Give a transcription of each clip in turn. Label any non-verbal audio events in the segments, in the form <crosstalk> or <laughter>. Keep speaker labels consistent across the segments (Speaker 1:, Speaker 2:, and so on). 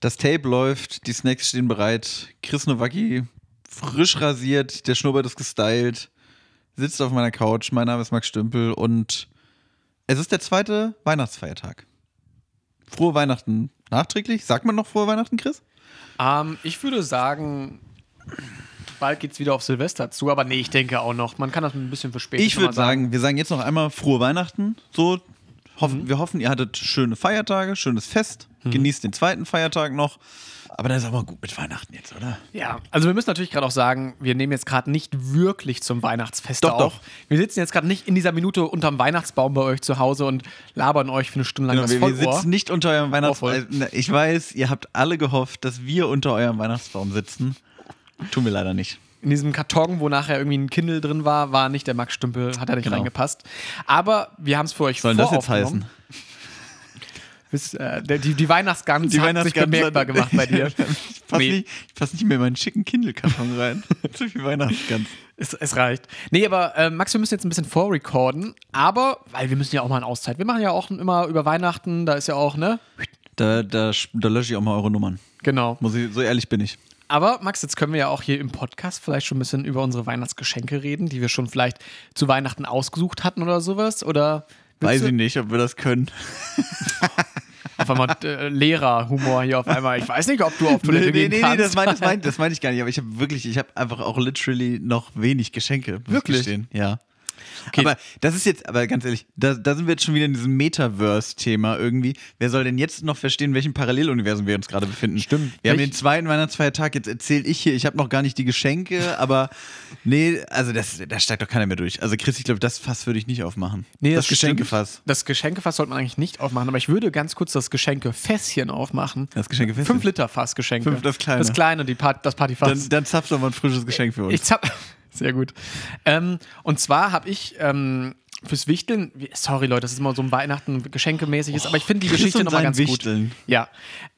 Speaker 1: Das Tape läuft, die Snacks stehen bereit. Chris Nowacki, frisch rasiert, der Schnurrbart ist gestylt, sitzt auf meiner Couch. Mein Name ist Max Stümpel und es ist der zweite Weihnachtsfeiertag. Frohe Weihnachten nachträglich. Sagt man noch frohe Weihnachten, Chris?
Speaker 2: Ähm, ich würde sagen, bald geht es wieder auf Silvester zu, aber nee, ich denke auch noch. Man kann das ein bisschen verspäten.
Speaker 1: Ich würde sagen, wir sagen jetzt noch einmal frohe Weihnachten. So, hoffen, mhm. wir hoffen, ihr hattet schöne Feiertage, schönes Fest. Mhm. Genießt den zweiten Feiertag noch. Aber das ist aber gut mit Weihnachten jetzt, oder?
Speaker 2: Ja, also wir müssen natürlich gerade auch sagen, wir nehmen jetzt gerade nicht wirklich zum Weihnachtsfest
Speaker 1: doch,
Speaker 2: auf.
Speaker 1: Doch.
Speaker 2: Wir sitzen jetzt gerade nicht in dieser Minute unterm Weihnachtsbaum bei euch zu Hause und labern euch für eine Stunde lang
Speaker 1: genau,
Speaker 2: das
Speaker 1: wir, wir sitzen nicht unter eurem Weihnachtsbaum. Ich weiß, ihr habt alle gehofft, dass wir unter eurem Weihnachtsbaum sitzen. Tun wir leider nicht.
Speaker 2: In diesem Karton, wo nachher irgendwie ein Kindle drin war, war nicht der Max Stümpel, hat er nicht genau. reingepasst. Aber wir haben es für euch
Speaker 1: Soll das jetzt heißen?
Speaker 2: Bis, äh, die, die Weihnachtsgans die hat sich bemerkbar gemacht bei <laughs> dir. ich
Speaker 1: passe nee. nicht, pass nicht mehr in meinen schicken Kindle-Karton rein. <laughs> Zu viel Weihnachtsgans.
Speaker 2: Es, es, reicht. Nee, aber äh, Max, wir müssen jetzt ein bisschen vorrecorden. Aber, weil wir müssen ja auch mal eine Auszeit. Wir machen ja auch immer über Weihnachten, da ist ja auch, ne?
Speaker 1: Da, da, da lösche ich auch mal eure Nummern.
Speaker 2: Genau.
Speaker 1: Muss ich, so ehrlich bin ich.
Speaker 2: Aber Max, jetzt können wir ja auch hier im Podcast vielleicht schon ein bisschen über unsere Weihnachtsgeschenke reden, die wir schon vielleicht zu Weihnachten ausgesucht hatten oder sowas. Oder
Speaker 1: Weiß ich nicht, ob wir das können. <laughs>
Speaker 2: auf einmal äh, Lehrerhumor hier auf einmal. Ich weiß nicht, ob du auf Toilette nee, gehen nee, kannst. Nee,
Speaker 1: das meine das mein, das mein ich gar nicht. Aber ich habe wirklich, ich habe einfach auch literally noch wenig Geschenke.
Speaker 2: Wirklich?
Speaker 1: Ja. Okay. Aber das ist jetzt, aber ganz ehrlich, da, da sind wir jetzt schon wieder in diesem Metaverse-Thema irgendwie. Wer soll denn jetzt noch verstehen, welchem Paralleluniversum wir uns gerade befinden?
Speaker 2: Stimmt.
Speaker 1: Wir haben den zweiten Weihnachtsfeiertag, jetzt erzähle ich hier, ich habe noch gar nicht die Geschenke, aber <laughs> nee, also das, da steigt doch keiner mehr durch. Also Chris, ich glaube, das Fass würde ich nicht aufmachen.
Speaker 2: Nee, das, das Geschenkefass. Das Geschenkefass sollte man eigentlich nicht aufmachen, aber ich würde ganz kurz das Geschenkefässchen aufmachen.
Speaker 1: Das Geschenkefässchen?
Speaker 2: Fünf Liter Fassgeschenke.
Speaker 1: Fünf, das kleine.
Speaker 2: Das kleine, die Part, das Partyfass.
Speaker 1: Dann, dann zapf doch mal ein frisches Geschenk für uns.
Speaker 2: Ich zapf. Sehr gut. Ähm, und zwar habe ich ähm, fürs Wichteln, sorry Leute, das ist immer so ein Weihnachten geschenkemäßiges, oh, aber ich finde die Geschichte nochmal ganz Wichteln. gut. Ja.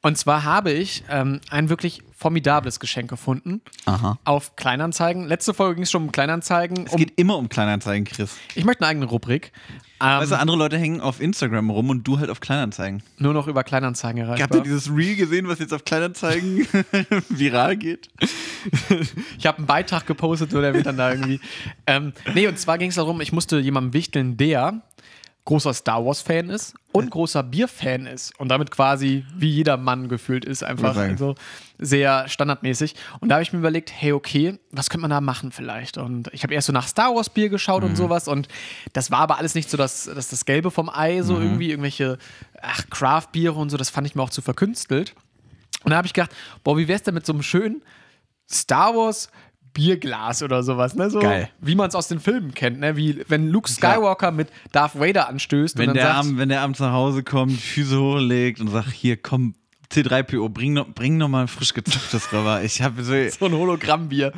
Speaker 2: Und zwar habe ich ähm, ein wirklich formidables Geschenk gefunden
Speaker 1: Aha.
Speaker 2: auf Kleinanzeigen. Letzte Folge ging es schon um Kleinanzeigen.
Speaker 1: Es um, geht immer um Kleinanzeigen, Chris.
Speaker 2: Ich möchte eine eigene Rubrik.
Speaker 1: Ähm, weißt du, andere Leute hängen auf Instagram rum und du halt auf Kleinanzeigen.
Speaker 2: Nur noch über Kleinanzeigen erreichbar.
Speaker 1: Habt ihr dieses Reel gesehen, was jetzt auf Kleinanzeigen <laughs> viral geht? <laughs>
Speaker 2: ich habe einen Beitrag gepostet oder wird dann da irgendwie. ähm, nee, und zwar ging es darum, ich musste jemandem wichteln, der großer Star Wars-Fan ist und großer Bier-Fan ist und damit quasi wie jeder Mann gefühlt ist, einfach so sehr standardmäßig. Und da habe ich mir überlegt, hey, okay, was könnte man da machen vielleicht? Und ich habe erst so nach Star Wars-Bier geschaut mhm. und sowas und das war aber alles nicht so das, das, das Gelbe vom Ei, so mhm. irgendwie irgendwelche Craft-Biere und so, das fand ich mir auch zu verkünstelt. Und da habe ich gedacht, boah, wie wäre es denn mit so einem schönen Star Wars Bierglas oder sowas, ne? So,
Speaker 1: Geil.
Speaker 2: Wie man es aus den Filmen kennt, ne? Wie wenn Luke Skywalker mit Darth Vader anstößt
Speaker 1: wenn
Speaker 2: und
Speaker 1: der
Speaker 2: sagt,
Speaker 1: Abend, wenn der abends nach Hause kommt, Füße hochlegt und sagt, hier komm, C3PO, bring noch, bring noch mal ein frisch gezupftes rüber. Ich habe so, <laughs>
Speaker 2: so ein Hologrammbier.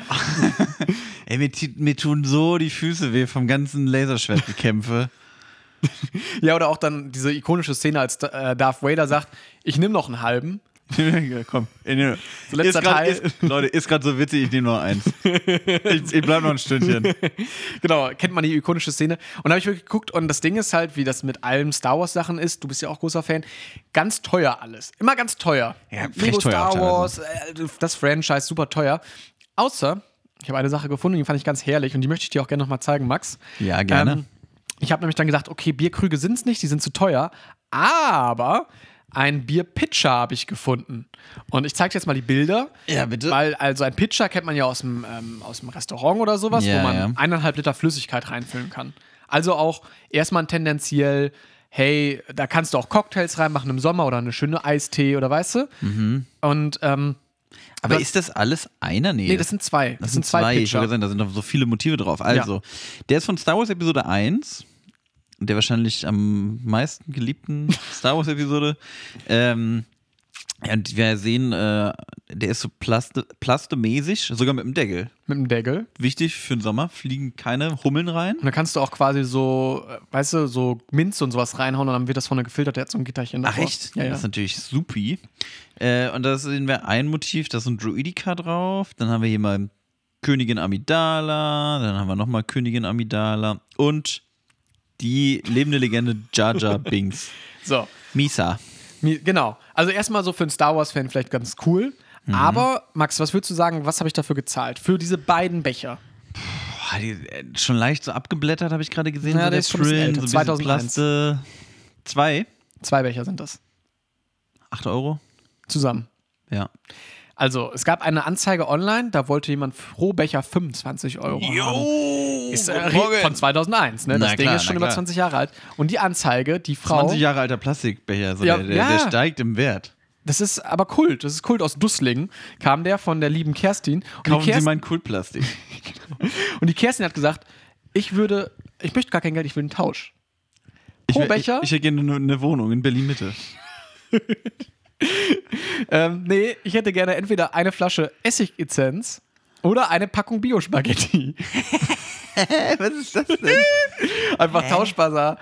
Speaker 2: <laughs>
Speaker 1: Ey, mir, mir, tun so die Füße weh vom ganzen Laserschwertgekämpfe. <laughs>
Speaker 2: ja, oder auch dann diese ikonische Szene, als äh, Darth Vader sagt, ich nehme noch einen halben
Speaker 1: Komm, so letzter ist grad, Teil. Ist, Leute, ist gerade so witzig, ich nehme nur eins. <laughs> ich, ich bleib noch ein Stündchen.
Speaker 2: genau, kennt man die ikonische Szene. Und da habe ich wirklich geguckt und das Ding ist halt, wie das mit allen Star Wars Sachen ist, du bist ja auch großer Fan, ganz teuer alles. Immer ganz teuer.
Speaker 1: Ja, Lego teuer
Speaker 2: Star Wars, äh, das Franchise, super teuer. Außer, ich habe eine Sache gefunden, die fand ich ganz herrlich und die möchte ich dir auch gerne nochmal zeigen, Max.
Speaker 1: Ja, gerne. Ähm,
Speaker 2: ich habe nämlich dann gesagt, okay, Bierkrüge sind es nicht, die sind zu teuer, aber ein Bierpitcher habe ich gefunden. Und ich zeige dir jetzt mal die Bilder.
Speaker 1: Ja, bitte.
Speaker 2: Weil, also ein Pitcher kennt man ja aus dem, ähm, aus dem Restaurant oder sowas, ja, wo man ja. eineinhalb Liter Flüssigkeit reinfüllen kann. Also auch erstmal tendenziell, hey, da kannst du auch Cocktails reinmachen im Sommer oder eine schöne Eistee oder weißt du?
Speaker 1: Mhm.
Speaker 2: Und, ähm,
Speaker 1: aber ist das alles einer? Nee,
Speaker 2: nee das sind zwei.
Speaker 1: Das, das sind zwei. zwei. Ich würde sagen, da sind noch so viele Motive drauf. Also, ja. der ist von Star Wars Episode 1 der wahrscheinlich am meisten geliebten <laughs> Star Wars-Episode. Ähm, ja, und wir sehen, äh, der ist so plaste, plastemäßig, sogar mit dem Deckel.
Speaker 2: Mit dem Deckel.
Speaker 1: Wichtig für den Sommer, fliegen keine Hummeln rein.
Speaker 2: Und da kannst du auch quasi so, weißt du, so Minz und sowas reinhauen und dann wird das vorne gefiltert, der hat so ein Gitterchen
Speaker 1: davor. Ach echt? Ja, ja. Das ist natürlich supi. Äh, und da sehen wir ein Motiv, da ist ein Druidika drauf. Dann haben wir hier mal Königin Amidala, dann haben wir nochmal Königin Amidala und die lebende Legende Jar Jar <laughs> Binks.
Speaker 2: so.
Speaker 1: Misa.
Speaker 2: Genau. Also erstmal so für einen Star Wars-Fan vielleicht ganz cool.
Speaker 1: Mhm.
Speaker 2: Aber, Max, was würdest du sagen, was habe ich dafür gezahlt? Für diese beiden Becher.
Speaker 1: Boah, die, äh, schon leicht so abgeblättert, habe ich gerade gesehen.
Speaker 2: Ja,
Speaker 1: so
Speaker 2: der ist schon bisschen älter,
Speaker 1: so
Speaker 2: 2001.
Speaker 1: Plaste. Zwei?
Speaker 2: Zwei Becher sind das.
Speaker 1: Acht Euro?
Speaker 2: Zusammen.
Speaker 1: Ja.
Speaker 2: Also, es gab eine Anzeige online, da wollte jemand pro Becher 25 Euro haben. Ist, äh, von 2001, ne? Das
Speaker 1: Na
Speaker 2: Ding
Speaker 1: klar,
Speaker 2: ist schon
Speaker 1: na
Speaker 2: über
Speaker 1: klar.
Speaker 2: 20 Jahre alt. Und die Anzeige, die Frau.
Speaker 1: 20 Jahre alter Plastikbecher, so
Speaker 2: Ja,
Speaker 1: der, der,
Speaker 2: ja.
Speaker 1: der steigt im Wert.
Speaker 2: Das ist aber Kult. Das ist Kult aus Dusslingen. Kam der von der lieben Kerstin. Und die,
Speaker 1: Kaufen Sie
Speaker 2: Kerstin
Speaker 1: mein Kultplastik. <laughs>
Speaker 2: und die Kerstin hat gesagt, ich würde, ich möchte gar kein Geld, ich will einen Tausch.
Speaker 1: Ich,
Speaker 2: Pro
Speaker 1: will-
Speaker 2: Becher?
Speaker 1: Ich, ich hätte gerne eine, eine Wohnung in Berlin-Mitte. <laughs>
Speaker 2: Ähm, nee, ich hätte gerne entweder eine Flasche Essigessenz oder eine Packung Biospaghetti. <laughs>
Speaker 1: Was ist das denn?
Speaker 2: Einfach Tauschbazar.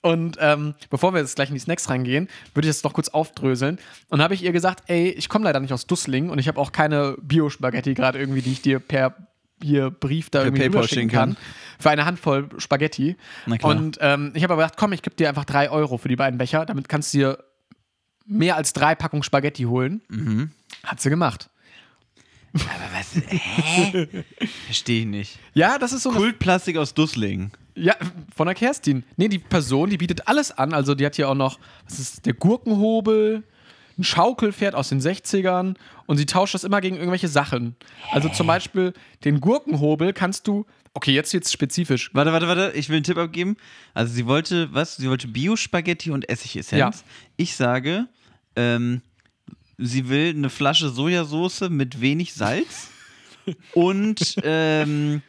Speaker 2: Und ähm, bevor wir jetzt gleich in die Snacks reingehen, würde ich das noch kurz aufdröseln. Und habe ich ihr gesagt, ey, ich komme leider nicht aus Dusseling und ich habe auch keine Biospaghetti gerade irgendwie, die ich dir per hier Brief da irgendwie
Speaker 1: PayPal schicken kann.
Speaker 2: kann. Für eine Handvoll Spaghetti.
Speaker 1: Na klar.
Speaker 2: Und ähm, ich habe aber gedacht, komm, ich gebe dir einfach drei Euro für die beiden Becher. Damit kannst du dir mehr als drei Packungen Spaghetti holen.
Speaker 1: Mhm.
Speaker 2: Hat sie gemacht.
Speaker 1: Aber was? Hä? Verstehe ich nicht.
Speaker 2: Ja, das ist so
Speaker 1: Kultplastik aus Dusslingen.
Speaker 2: Ja, von der Kerstin. Nee, die Person, die bietet alles an. Also die hat hier auch noch, was ist der Gurkenhobel, ein Schaukelpferd aus den 60ern und sie tauscht das immer gegen irgendwelche Sachen. Also zum Beispiel den Gurkenhobel kannst du, okay, jetzt jetzt spezifisch.
Speaker 1: Warte, warte, warte, ich will einen Tipp abgeben. Also sie wollte, was? Sie wollte Bio-Spaghetti und Essigessenz.
Speaker 2: Ja.
Speaker 1: Ich sage, ähm, sie will eine Flasche Sojasauce mit wenig Salz <laughs> und, ähm,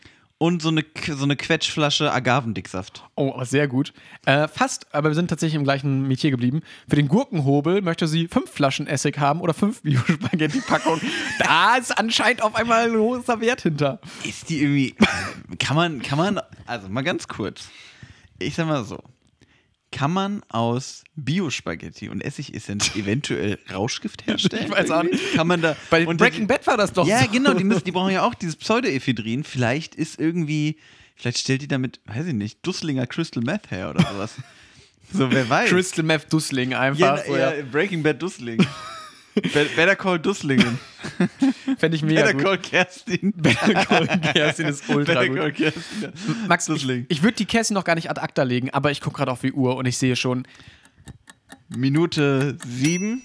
Speaker 1: und so eine, so eine Quetschflasche Agavendicksaft.
Speaker 2: Oh, aber sehr gut. Äh, fast, aber wir sind tatsächlich im gleichen Metier geblieben. Für den Gurkenhobel möchte sie fünf Flaschen Essig haben oder fünf <laughs> Bio-Spaghetti-Packungen. da ist anscheinend auf einmal ein großer Wert hinter.
Speaker 1: Ist die irgendwie. Kann man, kann man. Also mal ganz kurz. Ich sag mal so. Kann man aus Bio-Spaghetti und Essigessenz <laughs> eventuell Rauschgift herstellen?
Speaker 2: Ich weiß auch nicht.
Speaker 1: Kann man da.
Speaker 2: Bei
Speaker 1: und
Speaker 2: Breaking Bad war das doch
Speaker 1: Ja,
Speaker 2: so.
Speaker 1: genau, die, müssen, die <laughs> brauchen ja auch dieses Pseudoephedrin. Vielleicht ist irgendwie. Vielleicht stellt die damit, weiß ich nicht, Dusslinger Crystal Meth her oder sowas. so, wer <laughs> weiß.
Speaker 2: Crystal Meth Dussling einfach.
Speaker 1: ja,
Speaker 2: ja.
Speaker 1: Breaking Bad Dussling. Be- Better Call Dusslingen. <laughs>
Speaker 2: Fände ich mega
Speaker 1: Better
Speaker 2: gut.
Speaker 1: Call Kerstin. <laughs>
Speaker 2: Better Call Kerstin ist ultra
Speaker 1: Better
Speaker 2: gut.
Speaker 1: Call Kerstin.
Speaker 2: Max, ich,
Speaker 1: Dussling.
Speaker 2: ich würde die Kerstin noch gar nicht ad acta legen, aber ich gucke gerade auf die Uhr und ich sehe schon,
Speaker 1: Minute sieben.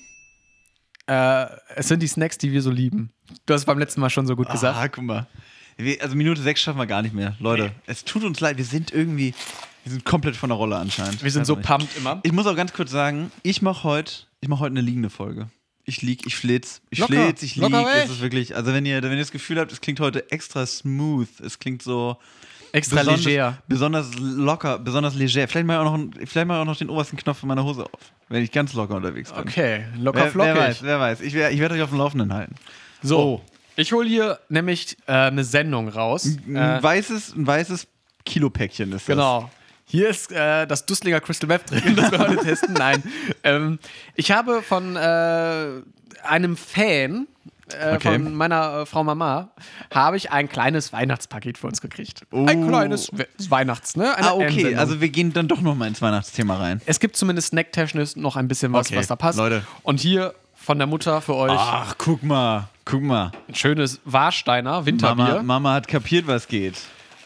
Speaker 2: äh, es sind die Snacks, die wir so lieben. Du hast es beim letzten Mal schon so gut gesagt.
Speaker 1: Ah, guck mal. Wir, also Minute sechs schaffen wir gar nicht mehr. Leute, es tut uns leid, wir sind irgendwie, wir sind komplett von der Rolle anscheinend.
Speaker 2: Wir sind
Speaker 1: Weiß
Speaker 2: so pumped immer.
Speaker 1: Ich muss auch ganz kurz sagen, ich mache heute, ich mache heute eine liegende Folge. Ich lieg, ich flitz, ich
Speaker 2: Locker,
Speaker 1: flitz, ich lieg. Es ist wirklich, also wenn ihr, wenn ihr das Gefühl habt, es klingt heute extra smooth, es klingt so
Speaker 2: Extra
Speaker 1: besonders,
Speaker 2: leger.
Speaker 1: besonders locker, besonders leger. Vielleicht mal auch noch, vielleicht mal auch noch den obersten Knopf von meiner Hose auf, wenn ich ganz locker unterwegs bin.
Speaker 2: Okay, locker
Speaker 1: Wer,
Speaker 2: flockig.
Speaker 1: wer weiß, wer weiß. Ich werde euch auf dem Laufenden halten.
Speaker 2: So,
Speaker 1: Oh.
Speaker 2: ich hole hier nämlich äh, eine Sendung raus.
Speaker 1: Ein
Speaker 2: Äh,
Speaker 1: weißes, ein weißes Kilopäckchen ist das.
Speaker 2: Genau. Hier ist äh, das Dusslinger Crystal Meth drin, das wir heute <laughs> testen. Nein. Ähm, ich habe von äh, einem Fan äh,
Speaker 1: Okay.
Speaker 2: von meiner äh, Frau Mama habe ich ein kleines Weihnachtspaket für uns gekriegt.
Speaker 1: Oh.
Speaker 2: Ein kleines We Weihnachts, ne? Eine
Speaker 1: Ah, okay.
Speaker 2: N-Sendung.
Speaker 1: Also wir gehen dann doch noch mal ins Weihnachtsthema rein.
Speaker 2: es gibt zumindest snacktechnisch noch ein bisschen was,
Speaker 1: Okay,
Speaker 2: was da passt.
Speaker 1: Leute.
Speaker 2: Und hier von der Mutter für euch
Speaker 1: Ach, guck mal. Guck mal.
Speaker 2: ein schönes Warsteiner Winterbier.
Speaker 1: Mama, Mama hat kapiert, was geht.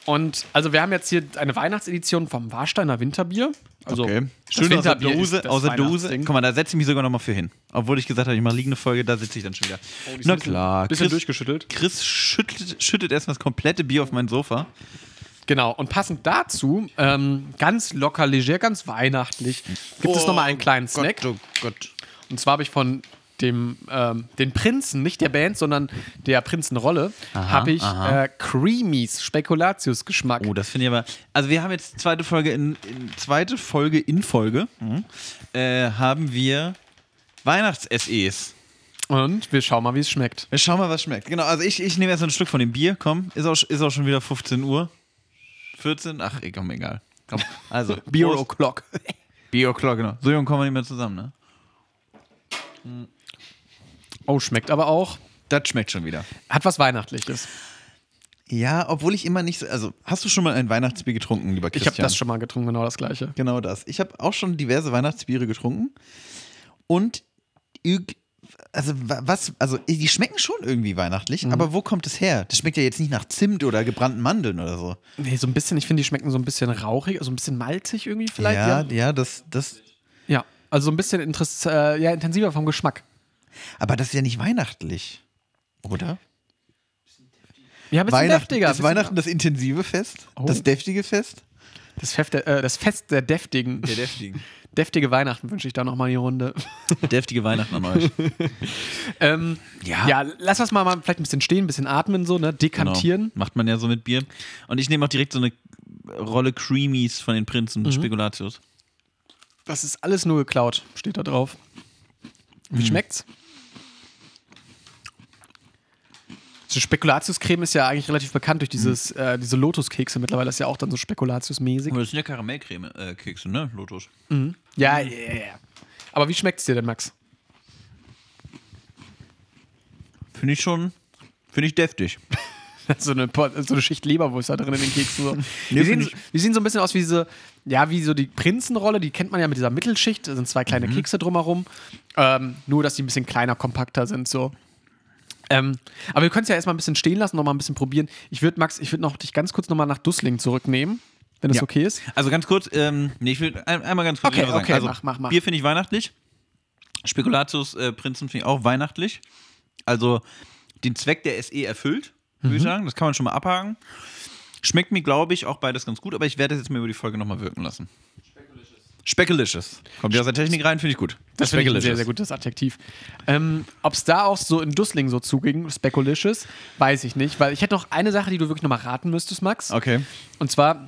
Speaker 2: Und also wir haben jetzt hier eine Weihnachtsedition vom Warsteiner Winterbier. Also
Speaker 1: Okay. Schön aus der
Speaker 2: Winterbier
Speaker 1: Dose. Aus der Dose. Guck mal, da setze ich mich sogar noch mal für hin. Obwohl ich gesagt habe, ich mache liegende Folge, da sitze ich dann schon wieder.
Speaker 2: Oh,
Speaker 1: Na
Speaker 2: ein bisschen-
Speaker 1: klar.
Speaker 2: Bisschen
Speaker 1: Chris,
Speaker 2: durchgeschüttelt.
Speaker 1: Chris schüttelt, schüttet erstmal das komplette Bier auf mein Sofa.
Speaker 2: Genau. Und passend dazu, ähm, ganz locker, leger, ganz weihnachtlich, gibt es nochmal einen kleinen Snack.
Speaker 1: Gott, oh Gott.
Speaker 2: Und zwar habe ich von dem ähm, den Prinzen, nicht der Band, sondern der Prinzenrolle, habe ich
Speaker 1: aha.
Speaker 2: äh, Creamies Spekulatius-Geschmack.
Speaker 1: Oh, das finde ich aber. Also wir haben jetzt zweite Folge in, in zweite Folge in Folge äh, haben wir Weihnachts-SEs.
Speaker 2: Und wir schauen mal, wie es schmeckt.
Speaker 1: Wir schauen mal, was schmeckt. Genau, also ich, ich nehme erst ein Stück von dem Bier. Komm, ist auch, ist auch schon wieder 15 Uhr. 14? Ach, eh, komm, egal. Komm. Also, <laughs>
Speaker 2: Beer
Speaker 1: Prost.
Speaker 2: O'Clock.
Speaker 1: Beer O'Clock, genau. So jung kommen wir nicht mehr zusammen, ne?
Speaker 2: Oh, schmeckt aber auch.
Speaker 1: Das schmeckt schon wieder.
Speaker 2: Hat was Weihnachtliches.
Speaker 1: Ja, obwohl ich immer nicht so. Also, hast du schon mal ein Weihnachtsbier getrunken, lieber
Speaker 2: Ich
Speaker 1: Christian?
Speaker 2: habe das schon mal getrunken, genau das gleiche.
Speaker 1: Genau das. Ich habe auch schon diverse Weihnachtsbiere getrunken. Und also wa- was, also die schmecken schon irgendwie weihnachtlich,
Speaker 2: Mhm.
Speaker 1: aber wo kommt es her? Das schmeckt ja jetzt nicht nach Zimt oder gebrannten Mandeln oder so.
Speaker 2: Nee, so ein bisschen, ich finde, die schmecken so ein bisschen rauchig, also ein bisschen malzig irgendwie vielleicht.
Speaker 1: ja,
Speaker 2: Ja,
Speaker 1: ja, das, das,
Speaker 2: ja. also so ein bisschen äh, ja, intensiver vom Geschmack.
Speaker 1: Aber das ist ja nicht weihnachtlich, oder?
Speaker 2: Ja, ein bisschen
Speaker 1: Weihnachten,
Speaker 2: deftiger.
Speaker 1: ist
Speaker 2: bisschen-
Speaker 1: Weihnachten das intensive Fest?
Speaker 2: Oh.
Speaker 1: Das deftige Fest?
Speaker 2: Das, Fest der, äh, das Fest der Deftigen.
Speaker 1: deftigen.
Speaker 2: Deftige Weihnachten wünsche ich da nochmal die Runde.
Speaker 1: Deftige Weihnachten an euch. <laughs>
Speaker 2: ähm,
Speaker 1: Ja.
Speaker 2: ja, lass das mal, mal vielleicht ein bisschen stehen, ein bisschen atmen, so, ne? Dekantieren.
Speaker 1: Genau. Macht man ja so mit Bier. Und ich nehme auch direkt so eine Rolle Creamies von den Prinzen,
Speaker 2: Mhm.
Speaker 1: Spekulatius.
Speaker 2: Das ist alles nur geklaut, steht da drauf. Wie
Speaker 1: Mhm.
Speaker 2: schmeckt's? So Spekulatiuscreme ist ja eigentlich relativ bekannt durch dieses, äh, diese Lotuskekse. Mittlerweile ist ja auch dann so Spekulatius-mäßig.
Speaker 1: Das sind ja Karamellcreme-Kekse, ne? Lotus.
Speaker 2: Ja, ja, ja, ja. Aber wie schmeckt's dir denn, Max?
Speaker 1: Finde ich schon, finde ich deftig. <laughs>
Speaker 2: so, eine, so eine Schicht Leberwurst da drin in den Keksen. So. Die,
Speaker 1: Nee,
Speaker 2: sehen, die sehen so ein bisschen aus wie diese, ja, wie so die Prinzenrolle, die kennt man ja mit dieser Mittelschicht. Da sind zwei kleine
Speaker 1: Mhm.
Speaker 2: Kekse drumherum. Ähm, nur, dass die ein bisschen kleiner, kompakter sind, so. Ähm, aber wir können es ja erstmal ein bisschen stehen lassen, nochmal ein bisschen probieren. Ich würde, Max, ich würde noch dich ganz kurz nochmal nach Dussling zurücknehmen, wenn das
Speaker 1: Ja.
Speaker 2: okay ist.
Speaker 1: Also ganz kurz, ähm, nee, ich will ein, einmal ganz kurz
Speaker 2: Okay,
Speaker 1: sagen.
Speaker 2: okay,
Speaker 1: also,
Speaker 2: mach, mach, mach.
Speaker 1: Bier finde ich weihnachtlich. Spekulatius äh, Prinzen finde ich auch weihnachtlich. Also den Zweck der SE erfüllt, würde
Speaker 2: Mhm.
Speaker 1: ich sagen. Das kann man schon mal abhaken. Schmeckt mir, glaube ich, auch beides ganz gut, aber ich werde das jetzt mal über die Folge nochmal wirken lassen. Speckalicious. Kommt ja aus der Technik rein, finde ich gut.
Speaker 2: Das finde ich ein sehr, sehr gutes Adjektiv. Ähm, Ob es da auch so in Dussling so zuging, Speculicious, weiß ich nicht, weil ich hätte noch eine Sache, die du wirklich nochmal raten müsstest, Max.
Speaker 1: Okay.
Speaker 2: Und zwar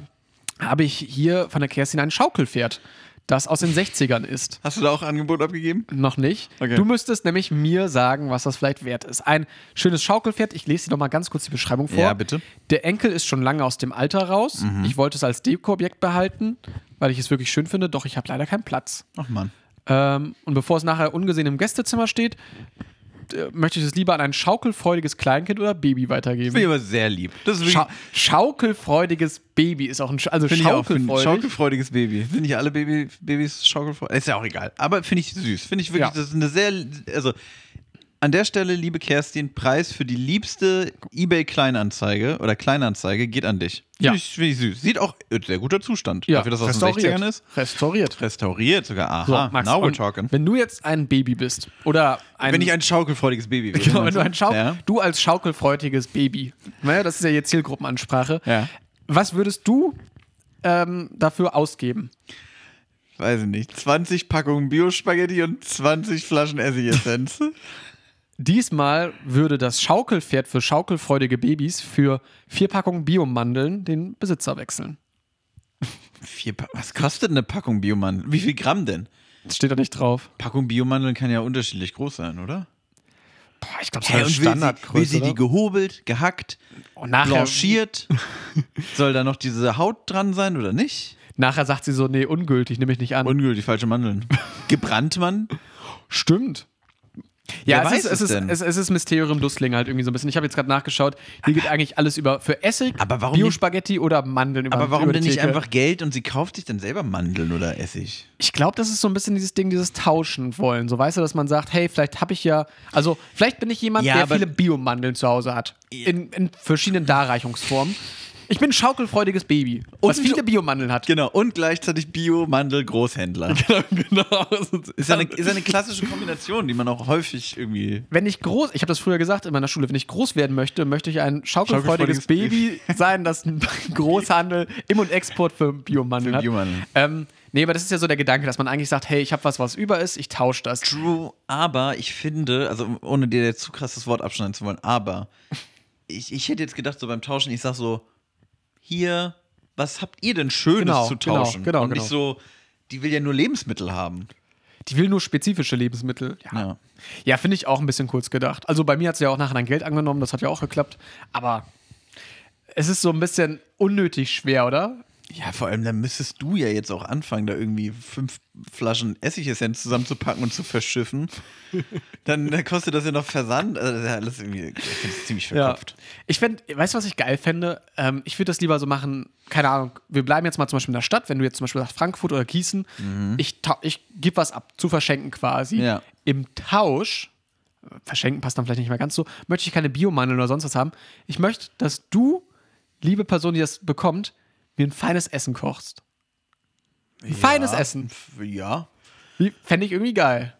Speaker 2: habe ich hier von der Kerstin ein Schaukelpferd, das aus den 60ern ist.
Speaker 1: Hast du da auch Angebot abgegeben?
Speaker 2: Noch nicht.
Speaker 1: Okay.
Speaker 2: Du müsstest nämlich mir sagen, was das vielleicht wert ist. Ein schönes Schaukelpferd. Ich lese dir noch mal ganz kurz die Beschreibung vor.
Speaker 1: Ja, bitte. Mhm.
Speaker 2: Der Enkel ist schon lange aus dem Alter raus. Ich wollte es als Dekoobjekt behalten, weil ich es wirklich schön finde, doch ich habe leider keinen Platz.
Speaker 1: Ach Mann.
Speaker 2: Ähm, und bevor es nachher ungesehen im Gästezimmer steht, möchte ich es lieber an ein schaukelfreudiges Kleinkind oder Baby weitergeben.
Speaker 1: Finde ich aber sehr lieb. Das
Speaker 2: Scha schaukelfreudiges Baby ist auch ein Sch also
Speaker 1: Finde ich auch. Find,
Speaker 2: schaukelfreudig.
Speaker 1: schaukelfreudiges Baby. Sind nicht alle Baby, Babys schaukelfreudig? Ist ja auch egal. Aber finde ich süß. Finde ich wirklich,
Speaker 2: Ja.
Speaker 1: das ist eine sehr. Also, an der Stelle, liebe Kerstin, Preis für die liebste eBay-Kleinanzeige oder Kleinanzeige geht an dich. Finde
Speaker 2: Ja.
Speaker 1: ich, find ich süß. Sieht auch in sehr guter Zustand.
Speaker 2: ja,
Speaker 1: Dafür, dass das aus den 60ern ist.
Speaker 2: Restauriert.
Speaker 1: Restauriert sogar. Aha.
Speaker 2: So, Max,
Speaker 1: now we're talking.
Speaker 2: Wenn du jetzt ein Baby bist oder ein
Speaker 1: Wenn ich ein schaukelfreudiges Baby wäre.
Speaker 2: Genau, wenn du ein Schau
Speaker 1: Ja.
Speaker 2: du als schaukelfreudiges Baby, naja, das ist ja jetzt Zielgruppenansprache.
Speaker 1: Ja.
Speaker 2: Was würdest du ähm, dafür ausgeben?
Speaker 1: Weiß ich nicht. 20 Packungen Bio-Spaghetti und 20 Flaschen Essigessenz. <laughs>
Speaker 2: Diesmal würde das Schaukelpferd für schaukelfreudige Babys für vier Packungen Biomandeln den Besitzer wechseln.
Speaker 1: Vier pa Was kostet eine Packung Biomandeln? Wie viel Gramm denn?
Speaker 2: Das steht da nicht drauf.
Speaker 1: Packung Biomandeln kann ja unterschiedlich groß sein, oder?
Speaker 2: Boah, ich glaube, das ist
Speaker 1: und will sie, will
Speaker 2: Standardgröße.
Speaker 1: sie die gehobelt, gehackt,
Speaker 2: Und nachher,
Speaker 1: blanchiert? <laughs> Soll da noch diese Haut dran sein oder nicht?
Speaker 2: nachher sagt sie so, nee, ungültig, nehme ich nicht an.
Speaker 1: Ungültig, falsche Mandeln. <laughs> Gebrannt man?
Speaker 2: Stimmt. Ja,
Speaker 1: Wer
Speaker 2: es, ist, es,
Speaker 1: es
Speaker 2: ist, es, es ist Mysterium Dustling halt irgendwie so ein bisschen. Ich habe jetzt gerade nachgeschaut. Hier geht eigentlich alles über für Essig,
Speaker 1: Aber warum
Speaker 2: Biospaghetti oder Mandeln über
Speaker 1: Aber warum denn nicht einfach Geld und sie kauft sich dann selber Mandeln oder Essig?
Speaker 2: Ich glaube, das ist so ein bisschen dieses Ding, dieses Tauschen wollen. So weißt du, dass man sagt, hey, vielleicht habe ich ja, also vielleicht bin ich jemand,
Speaker 1: Ja,
Speaker 2: der viele Biomandeln zu Hause hat. In, in verschiedenen Darreichungsformen. Ich bin ein schaukelfreudiges Baby, was
Speaker 1: Und-
Speaker 2: viele Biomandeln hat.
Speaker 1: Genau, und gleichzeitig Bio-Mandel-Großhändler. <laughs>
Speaker 2: genau.
Speaker 1: Ist ja, eine, ist ja eine klassische Kombination, die man auch häufig irgendwie.
Speaker 2: Wenn ich groß, ich habe das früher gesagt in meiner Schule, wenn ich groß werden möchte, möchte ich ein schaukelfreudiges
Speaker 1: Schaukelfreudiges
Speaker 2: Baby <laughs> sein, das einen <laughs> Großhandel Im- und Export für Biomandeln hat.
Speaker 1: Biomandeln.
Speaker 2: Ähm, nee, aber das ist ja so der Gedanke, dass man eigentlich sagt, hey, ich habe was, was über ist, ich tausche das.
Speaker 1: True, aber ich finde, also ohne dir jetzt zu krass das Wort abschneiden zu wollen, aber ich, ich hätte jetzt gedacht, so beim Tauschen, ich sag so, hier, was habt ihr denn Schönes
Speaker 2: Genau,
Speaker 1: zu
Speaker 2: genau,
Speaker 1: tauschen?
Speaker 2: genau,
Speaker 1: Und
Speaker 2: genau.
Speaker 1: nicht so, die will ja nur Lebensmittel haben.
Speaker 2: Die will nur spezifische Lebensmittel. Ja,
Speaker 1: Ja.
Speaker 2: ja finde ich auch ein bisschen kurz gedacht. Also bei mir hat sie ja auch nachher ein Geld angenommen, das hat ja auch geklappt. Aber es ist so ein bisschen unnötig schwer, oder?
Speaker 1: Ja, vor allem, dann müsstest du ja jetzt auch anfangen, da irgendwie fünf Flaschen Essigessenz zusammenzupacken und zu verschiffen. <laughs> dann, dann kostet das ja noch Versand. Also, das ist ja alles irgendwie, ich finde es ziemlich verkopft.
Speaker 2: Ja. Ich fände, weißt du, was ich geil fände? Ähm, ich würde das lieber so machen, keine Ahnung, wir bleiben jetzt mal zum Beispiel in der Stadt, wenn du jetzt zum Beispiel sagst Frankfurt oder Gießen, ich, tau- ich gebe was ab, zu verschenken quasi.
Speaker 1: Ja.
Speaker 2: Im Tausch, verschenken passt dann vielleicht nicht mehr ganz so, möchte ich keine Biomandeln oder sonst was haben. Ich möchte, dass du, liebe Person, die das bekommt, mir ein feines Essen kochst. Ein feines Essen.
Speaker 1: Ja.
Speaker 2: Fände ich irgendwie geil.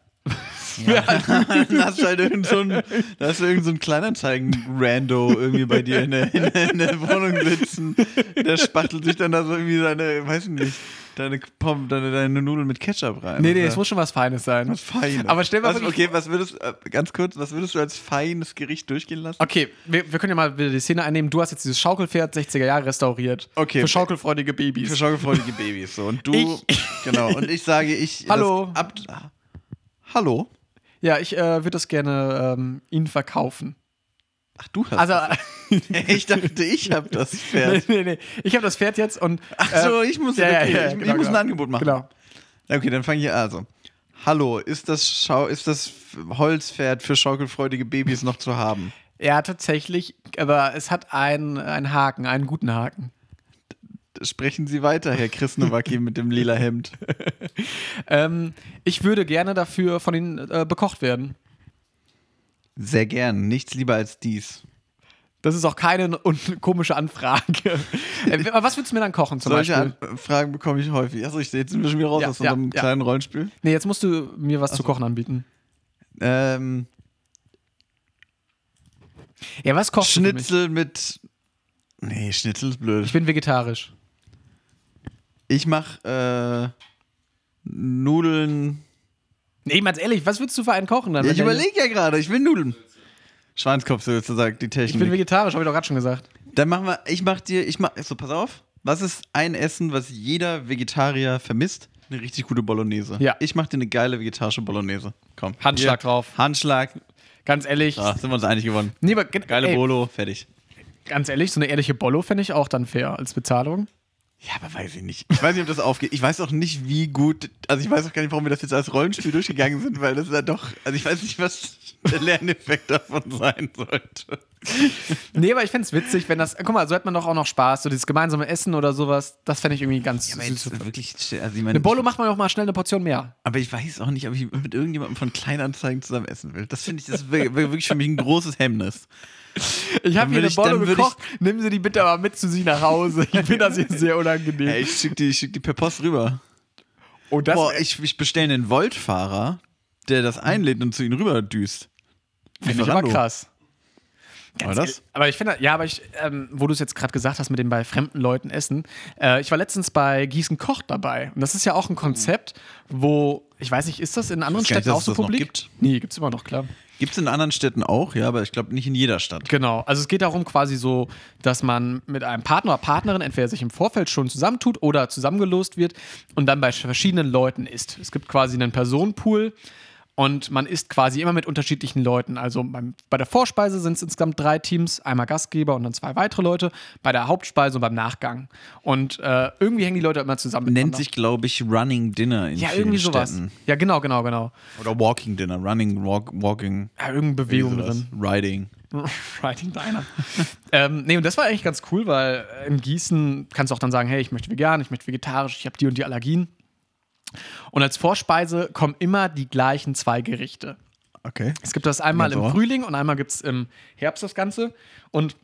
Speaker 1: dann hast du halt irgend so ein, da hast du irgend so einen Kleinanzeigen-Rando irgendwie bei dir in der, in, der, in der Wohnung sitzen. Der spachtelt sich dann da so irgendwie seine, weiß ich nicht, deine, Pom, deine, deine Nudeln mit Ketchup rein.
Speaker 2: Nee, nee,
Speaker 1: Oder?
Speaker 2: es muss schon was Feines sein.
Speaker 1: was Feines.
Speaker 2: Aber stell mal
Speaker 1: was,
Speaker 2: wirklich
Speaker 1: Okay, was würdest äh, ganz kurz, was würdest du als feines Gericht durchgehen lassen?
Speaker 2: Okay, wir, wir können ja mal wieder die Szene einnehmen. Du hast jetzt dieses Schaukelpferd 60er Jahre restauriert.
Speaker 1: Okay.
Speaker 2: Für schaukelfreudige Babys.
Speaker 1: Für schaukelfreudige Babys. So. Und du,
Speaker 2: Ich-
Speaker 1: genau. Und ich sage, ich. <laughs>
Speaker 2: Hallo.
Speaker 1: Das, ab, hallo?
Speaker 2: ja, ich äh, würde das gerne ähm, Ihnen verkaufen.
Speaker 1: Ach, du hast.
Speaker 2: Also, <laughs>
Speaker 1: ich dachte, ich habe das <laughs>
Speaker 2: nee,
Speaker 1: Pferd.
Speaker 2: nee, nee. Ich habe das Pferd jetzt und.
Speaker 1: Ach so,
Speaker 2: äh,
Speaker 1: ich muss,
Speaker 2: ja, ja,
Speaker 1: okay,
Speaker 2: ja,
Speaker 1: ich, ich
Speaker 2: genau,
Speaker 1: muss ein
Speaker 2: genau.
Speaker 1: Angebot machen.
Speaker 2: Genau.
Speaker 1: Okay, dann fange ich also. Hallo, ist das, Schau ist das Holzpferd für schaukelfreudige Babys noch zu haben?
Speaker 2: Ja, tatsächlich, aber es hat einen, einen Haken, einen guten Haken.
Speaker 1: Sprechen Sie weiter, Herr Chris Nowacki mit dem lila Hemd. <laughs>
Speaker 2: Ähm, ich würde gerne dafür von Ihnen äh, bekocht werden.
Speaker 1: Sehr gern. Nichts lieber als dies.
Speaker 2: Das ist auch keine komische Anfrage. <laughs> äh, was würdest du mir dann kochen zum
Speaker 1: Solche
Speaker 2: Beispiel?
Speaker 1: An Fragen bekomme ich häufig. Achso, ich jetzt sind wir schon wieder raus
Speaker 2: Ja,
Speaker 1: aus
Speaker 2: ja,
Speaker 1: unserem
Speaker 2: ja.
Speaker 1: kleinen Rollenspiel.
Speaker 2: Nee, jetzt musst du mir was zu kochen anbieten.
Speaker 1: Ähm,
Speaker 2: Ja, was kochst?
Speaker 1: Schnitzel mit. Nee, Schnitzel ist blöd.
Speaker 2: Ich bin vegetarisch.
Speaker 1: Ich mache äh, Nudeln.
Speaker 2: Nee, ganz ehrlich, was würdest du für einen kochen dann?
Speaker 1: Ja, ich überlege ja gerade, ich will Nudeln. Schwanzkopf sozusagen, die
Speaker 2: Ich bin
Speaker 1: Technik.
Speaker 2: vegetarisch, habe ich doch gerade schon gesagt.
Speaker 1: Dann machen wir, ich mach dir, ich mach, so pass auf. Was ist ein Essen, was jeder Vegetarier vermisst? Eine richtig gute Bolognese.
Speaker 2: Ja.
Speaker 1: Ich mach dir eine geile vegetarische Bolognese. Komm.
Speaker 2: Handschlag
Speaker 1: Hier.
Speaker 2: drauf.
Speaker 1: Handschlag.
Speaker 2: Ganz ehrlich.
Speaker 1: Ah, sind wir uns einig geworden.
Speaker 2: Nee, aber ge-
Speaker 1: Geile
Speaker 2: ey,
Speaker 1: Bolo, fertig.
Speaker 2: Ganz ehrlich, so eine ehrliche Bollo fände ich auch dann fair als Bezahlung.
Speaker 1: Ja, aber weiß ich nicht. Ich weiß nicht, ob das aufgeht. Ich weiß auch nicht, wie gut. Also, ich weiß auch gar nicht, warum wir das jetzt als Rollenspiel durchgegangen sind, weil das ist ja doch. Also, ich weiß nicht, was der Lerneffekt davon sein sollte.
Speaker 2: Nee, aber ich fände es witzig, wenn das. Guck mal, so hat man doch auch noch Spaß. So dieses gemeinsame Essen oder sowas. Das fände ich irgendwie ganz
Speaker 1: Aber
Speaker 2: süß.
Speaker 1: jetzt wirklich. Also, ich meine,
Speaker 2: Eine Bollo macht man auch mal schnell eine Portion mehr.
Speaker 1: aber ich weiß auch nicht, ob ich mit irgendjemandem von Kleinanzeigen zusammen essen will. Das finde ich, das ist wirklich für mich ein großes Hemmnis.
Speaker 2: Ich habe hier eine
Speaker 1: würd
Speaker 2: gekocht. Nehmen Sie die bitte aber mit zu sich nach Hause. Ich finde das hier sehr unangenehm.
Speaker 1: Ey, ich schicke die, ich schick die per Post rüber.
Speaker 2: oh, das
Speaker 1: Boah, ich, ich bestelle einen Voltfahrer, der das einlädt und zu ihnen rüber düst.
Speaker 2: finde ich aber
Speaker 1: Lieferando.
Speaker 2: Krass.
Speaker 1: War das?
Speaker 2: Aber ich finde, ja, aber ich, ähm, wo du es jetzt gerade gesagt hast mit dem bei fremden Leuten essen, äh, ich war letztens bei Gießen Kocht dabei. Und das ist ja auch ein Konzept, wo, ich weiß nicht, ist das in anderen
Speaker 1: nicht,
Speaker 2: Städten
Speaker 1: dass
Speaker 2: auch so publik?
Speaker 1: gibt.
Speaker 2: Nee, gibt es immer noch, klar.
Speaker 1: Gibt es in anderen Städten auch, ja, aber ich glaube nicht in jeder Stadt.
Speaker 2: Genau, also es geht darum quasi so, dass man mit einem Partner oder Partnerin entweder sich im Vorfeld schon zusammentut oder zusammengelost wird und dann bei verschiedenen Leuten isst. Es gibt quasi einen Personenpool und man isst quasi immer mit unterschiedlichen Leuten. Also beim, bei der Vorspeise sind es insgesamt drei Teams, einmal Gastgeber und dann zwei weitere Leute, bei der Hauptspeise und beim Nachgang. Und äh, irgendwie hängen die Leute immer zusammen.
Speaker 1: Nennt sich, glaube ich, Running Dinner in
Speaker 2: ja irgendwie sowas.
Speaker 1: Städten.
Speaker 2: Ja, genau, genau, genau.
Speaker 1: Oder Walking Dinner, Running, walk, Walking,
Speaker 2: Ja, irgendeine Bewegung drin.
Speaker 1: Riding. <laughs>
Speaker 2: Writing Diner. <laughs> ähm, nee, und das war eigentlich ganz cool, weil in Gießen kannst du auch dann sagen, hey, ich möchte vegan, ich möchte vegetarisch, ich habe die und die Allergien. Und als Vorspeise kommen immer die gleichen zwei Gerichte.
Speaker 1: Okay.
Speaker 2: Es gibt das einmal im. Frühling und einmal gibt es im Herbst das Ganze. Und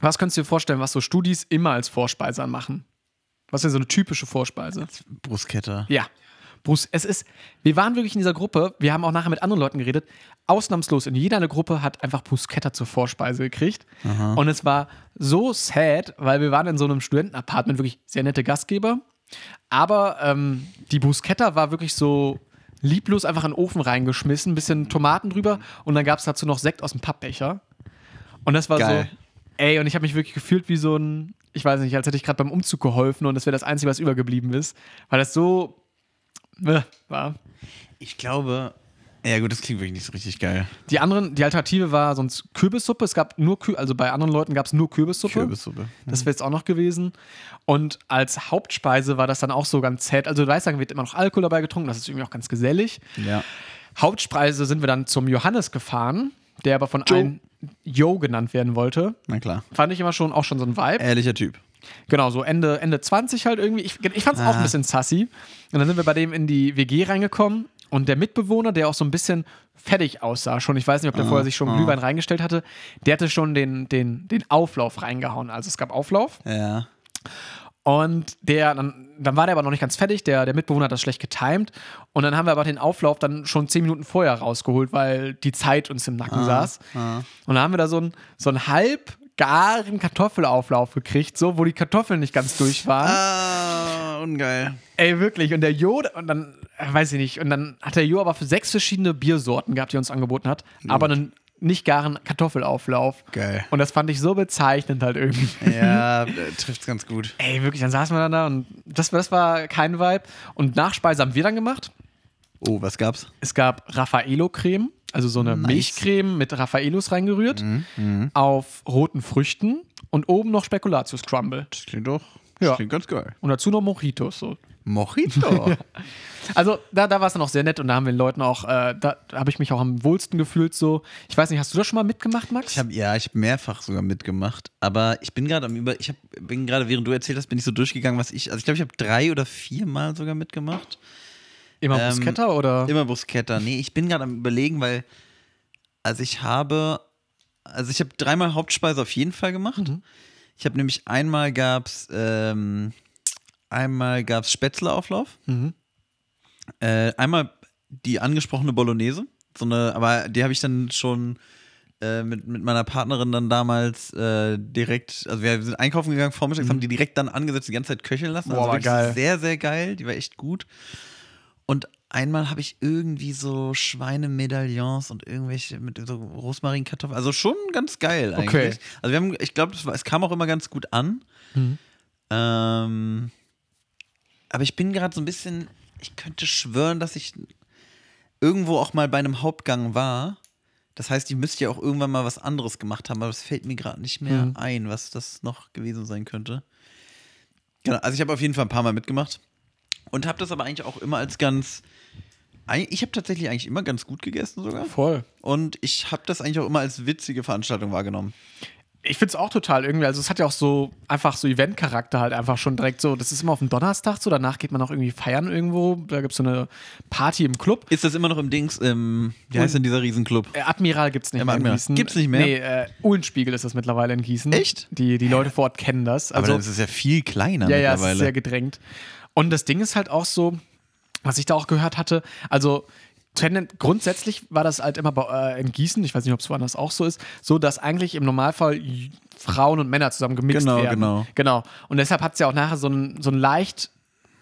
Speaker 2: was könntest du dir vorstellen, was so Studis immer als Vorspeise machen? Was ist denn so eine typische Vorspeise?
Speaker 1: Bruschetta.
Speaker 2: Ja. Es ist, wir waren wirklich in dieser Gruppe, wir haben auch nachher mit anderen Leuten geredet, ausnahmslos in jeder eine Gruppe hat einfach Bruschetta zur Vorspeise gekriegt. Und es war so sad, weil wir waren in so einem Studentenapartment, wirklich sehr nette Gastgeber. Aber ähm, die Bruschetta war wirklich so lieblos einfach in den Ofen reingeschmissen, bisschen Tomaten drüber und dann gab es dazu noch Sekt aus dem Pappbecher. Und das war
Speaker 1: Geil.
Speaker 2: so, ey, und ich habe mich wirklich gefühlt wie so ein, ich weiß nicht, als hätte ich gerade beim Umzug geholfen und das wäre das Einzige, was übergeblieben ist, weil das so äh, war.
Speaker 1: Ich glaube, Ja, gut, das klingt wirklich nicht so richtig geil.
Speaker 2: Die anderen, die Alternative war sonst Kürbissuppe. Es gab nur, Kü also bei anderen Leuten gab es nur Kürbissuppe.
Speaker 1: Kürbissuppe.
Speaker 2: Das wäre jetzt auch noch gewesen. Und als Hauptspeise war das dann auch so ganz zäh. Also du weißt, da wird immer noch Alkohol dabei getrunken. Das ist irgendwie auch ganz gesellig.
Speaker 1: Ja.
Speaker 2: Hauptspeise sind wir dann zum Johannes gefahren, der aber von
Speaker 1: Joe.
Speaker 2: einem Joe genannt werden wollte.
Speaker 1: Na klar.
Speaker 2: Fand ich immer schon auch schon so ein Vibe.
Speaker 1: Ehrlicher Typ.
Speaker 2: Genau, so Ende, Ende 20 halt irgendwie. Ich, ich fand es auch
Speaker 1: Ah.
Speaker 2: ein bisschen sassy. Und dann sind wir bei dem in die WG reingekommen und der Mitbewohner, der auch so ein bisschen fertig aussah, schon, ich weiß nicht, ob der
Speaker 1: Ah,
Speaker 2: vorher sich schon Glühwein reingestellt hatte, der hatte schon den, den, den Auflauf reingehauen. Also es gab Auflauf
Speaker 1: Ja.
Speaker 2: und der, dann, dann war der aber noch nicht ganz fertig, der, der Mitbewohner hat das schlecht getimed und dann haben wir aber den Auflauf dann schon zehn Minuten vorher rausgeholt, weil die Zeit uns im Nacken saß.
Speaker 1: ah.
Speaker 2: Und dann haben wir da so einen so halb garen Kartoffelauflauf gekriegt, so, wo die Kartoffeln nicht ganz durch waren.
Speaker 1: Ah, ungeil.
Speaker 2: Ey, wirklich. Und der Jo, und dann, äh, weiß ich nicht, und dann hat der Jo aber für sechs verschiedene Biersorten gehabt, die er uns angeboten hat, aber einen nicht garen Kartoffelauflauf.
Speaker 1: Geil.
Speaker 2: Und das fand ich so bezeichnend halt irgendwie.
Speaker 1: Ja, äh, trifft's ganz gut.
Speaker 2: Ey, wirklich, dann saßen wir dann da und das, das war kein Vibe. Und Nachspeise haben wir dann gemacht.
Speaker 1: Oh, was gab's?
Speaker 2: Es gab Raffaello-Creme, also so eine
Speaker 1: Nice.
Speaker 2: Milchcreme mit Raffaellos reingerührt, auf roten Früchten und oben noch Spekulatius-Crumble.
Speaker 1: Das klingt doch. Das
Speaker 2: Ja.
Speaker 1: klingt ganz geil.
Speaker 2: Und dazu noch Mojitos. So.
Speaker 1: Mojito. <laughs>
Speaker 2: Also da, da war es dann auch sehr nett und da haben wir den Leuten auch, äh, da habe ich mich auch am wohlsten gefühlt so. Ich weiß nicht, hast du das schon mal mitgemacht, Max?
Speaker 1: Ich habe ja, ich habe mehrfach sogar mitgemacht, aber ich bin gerade am über, ich hab, bin gerade während du erzählt hast, bin ich so durchgegangen, was ich, also ich glaube, ich habe drei oder vier Mal sogar mitgemacht.
Speaker 2: Immer
Speaker 1: ähm,
Speaker 2: Bruschetta oder?
Speaker 1: Immer Bruschetta. Nee, ich bin gerade am überlegen, weil also ich habe also ich habe dreimal Hauptspeise auf jeden Fall gemacht. Ich habe nämlich einmal gab's ähm, einmal gab's Spätzleauflauf.
Speaker 2: Mhm.
Speaker 1: Äh, einmal die angesprochene Bolognese, so eine, aber die habe ich dann schon äh, mit, mit meiner Partnerin dann damals äh, direkt, also wir sind einkaufen gegangen vormittags, haben die direkt dann angesetzt, die ganze Zeit köcheln lassen.
Speaker 2: Mhm. Boah,
Speaker 1: also
Speaker 2: war geil.
Speaker 1: Sehr, sehr geil, die war echt gut. Und einmal habe ich irgendwie so Schweinemedaillons und irgendwelche mit so Rosmarinkartoffeln, also schon ganz geil eigentlich.
Speaker 2: Okay.
Speaker 1: Also wir haben, ich glaube, es kam auch immer ganz gut an.
Speaker 2: Mhm.
Speaker 1: Ähm, aber ich bin gerade so ein bisschen, ich könnte schwören, dass ich irgendwo auch mal bei einem Hauptgang war. Das heißt, ich müsste ja auch irgendwann mal was anderes gemacht haben, aber es fällt mir gerade nicht mehr
Speaker 2: Mhm.
Speaker 1: ein, was das noch gewesen sein könnte. Genau, also ich habe auf jeden Fall ein paar Mal mitgemacht und habe das aber eigentlich auch immer als ganz. Ich habe tatsächlich eigentlich immer ganz gut gegessen sogar.
Speaker 2: Voll.
Speaker 1: Und ich habe das eigentlich auch immer als witzige Veranstaltung wahrgenommen.
Speaker 2: Ich finde es auch total irgendwie, also es hat ja auch so einfach so Event-Charakter halt einfach schon direkt so, das ist immer auf dem Donnerstag so, danach geht man auch irgendwie feiern irgendwo, da gibt es so eine Party im Club.
Speaker 1: Ist das immer noch im Dings, ähm, wie heißt denn dieser Riesenclub?
Speaker 2: Äh, Admiral gibt es nicht
Speaker 1: Im
Speaker 2: mehr in
Speaker 1: Admiral.
Speaker 2: Gießen.
Speaker 1: Gibt's nicht mehr?
Speaker 2: Nee, äh, Uhlenspiegel ist das mittlerweile in Gießen.
Speaker 1: Echt?
Speaker 2: Die, die Leute vor Ort kennen das.
Speaker 1: Aber
Speaker 2: Also,
Speaker 1: dann ist es ja viel kleiner
Speaker 2: ja, ja, es ist
Speaker 1: mittlerweile.
Speaker 2: sehr gedrängt. Und das Ding ist halt auch so, was ich da auch gehört hatte, also grundsätzlich war das halt immer bei, äh, in Gießen, ich weiß nicht, ob es woanders auch so ist, so, dass eigentlich im Normalfall Frauen und Männer zusammen gemixt
Speaker 1: Genau,
Speaker 2: werden.
Speaker 1: genau.
Speaker 2: Genau. Und deshalb hat es ja auch nachher so einen, so einen leicht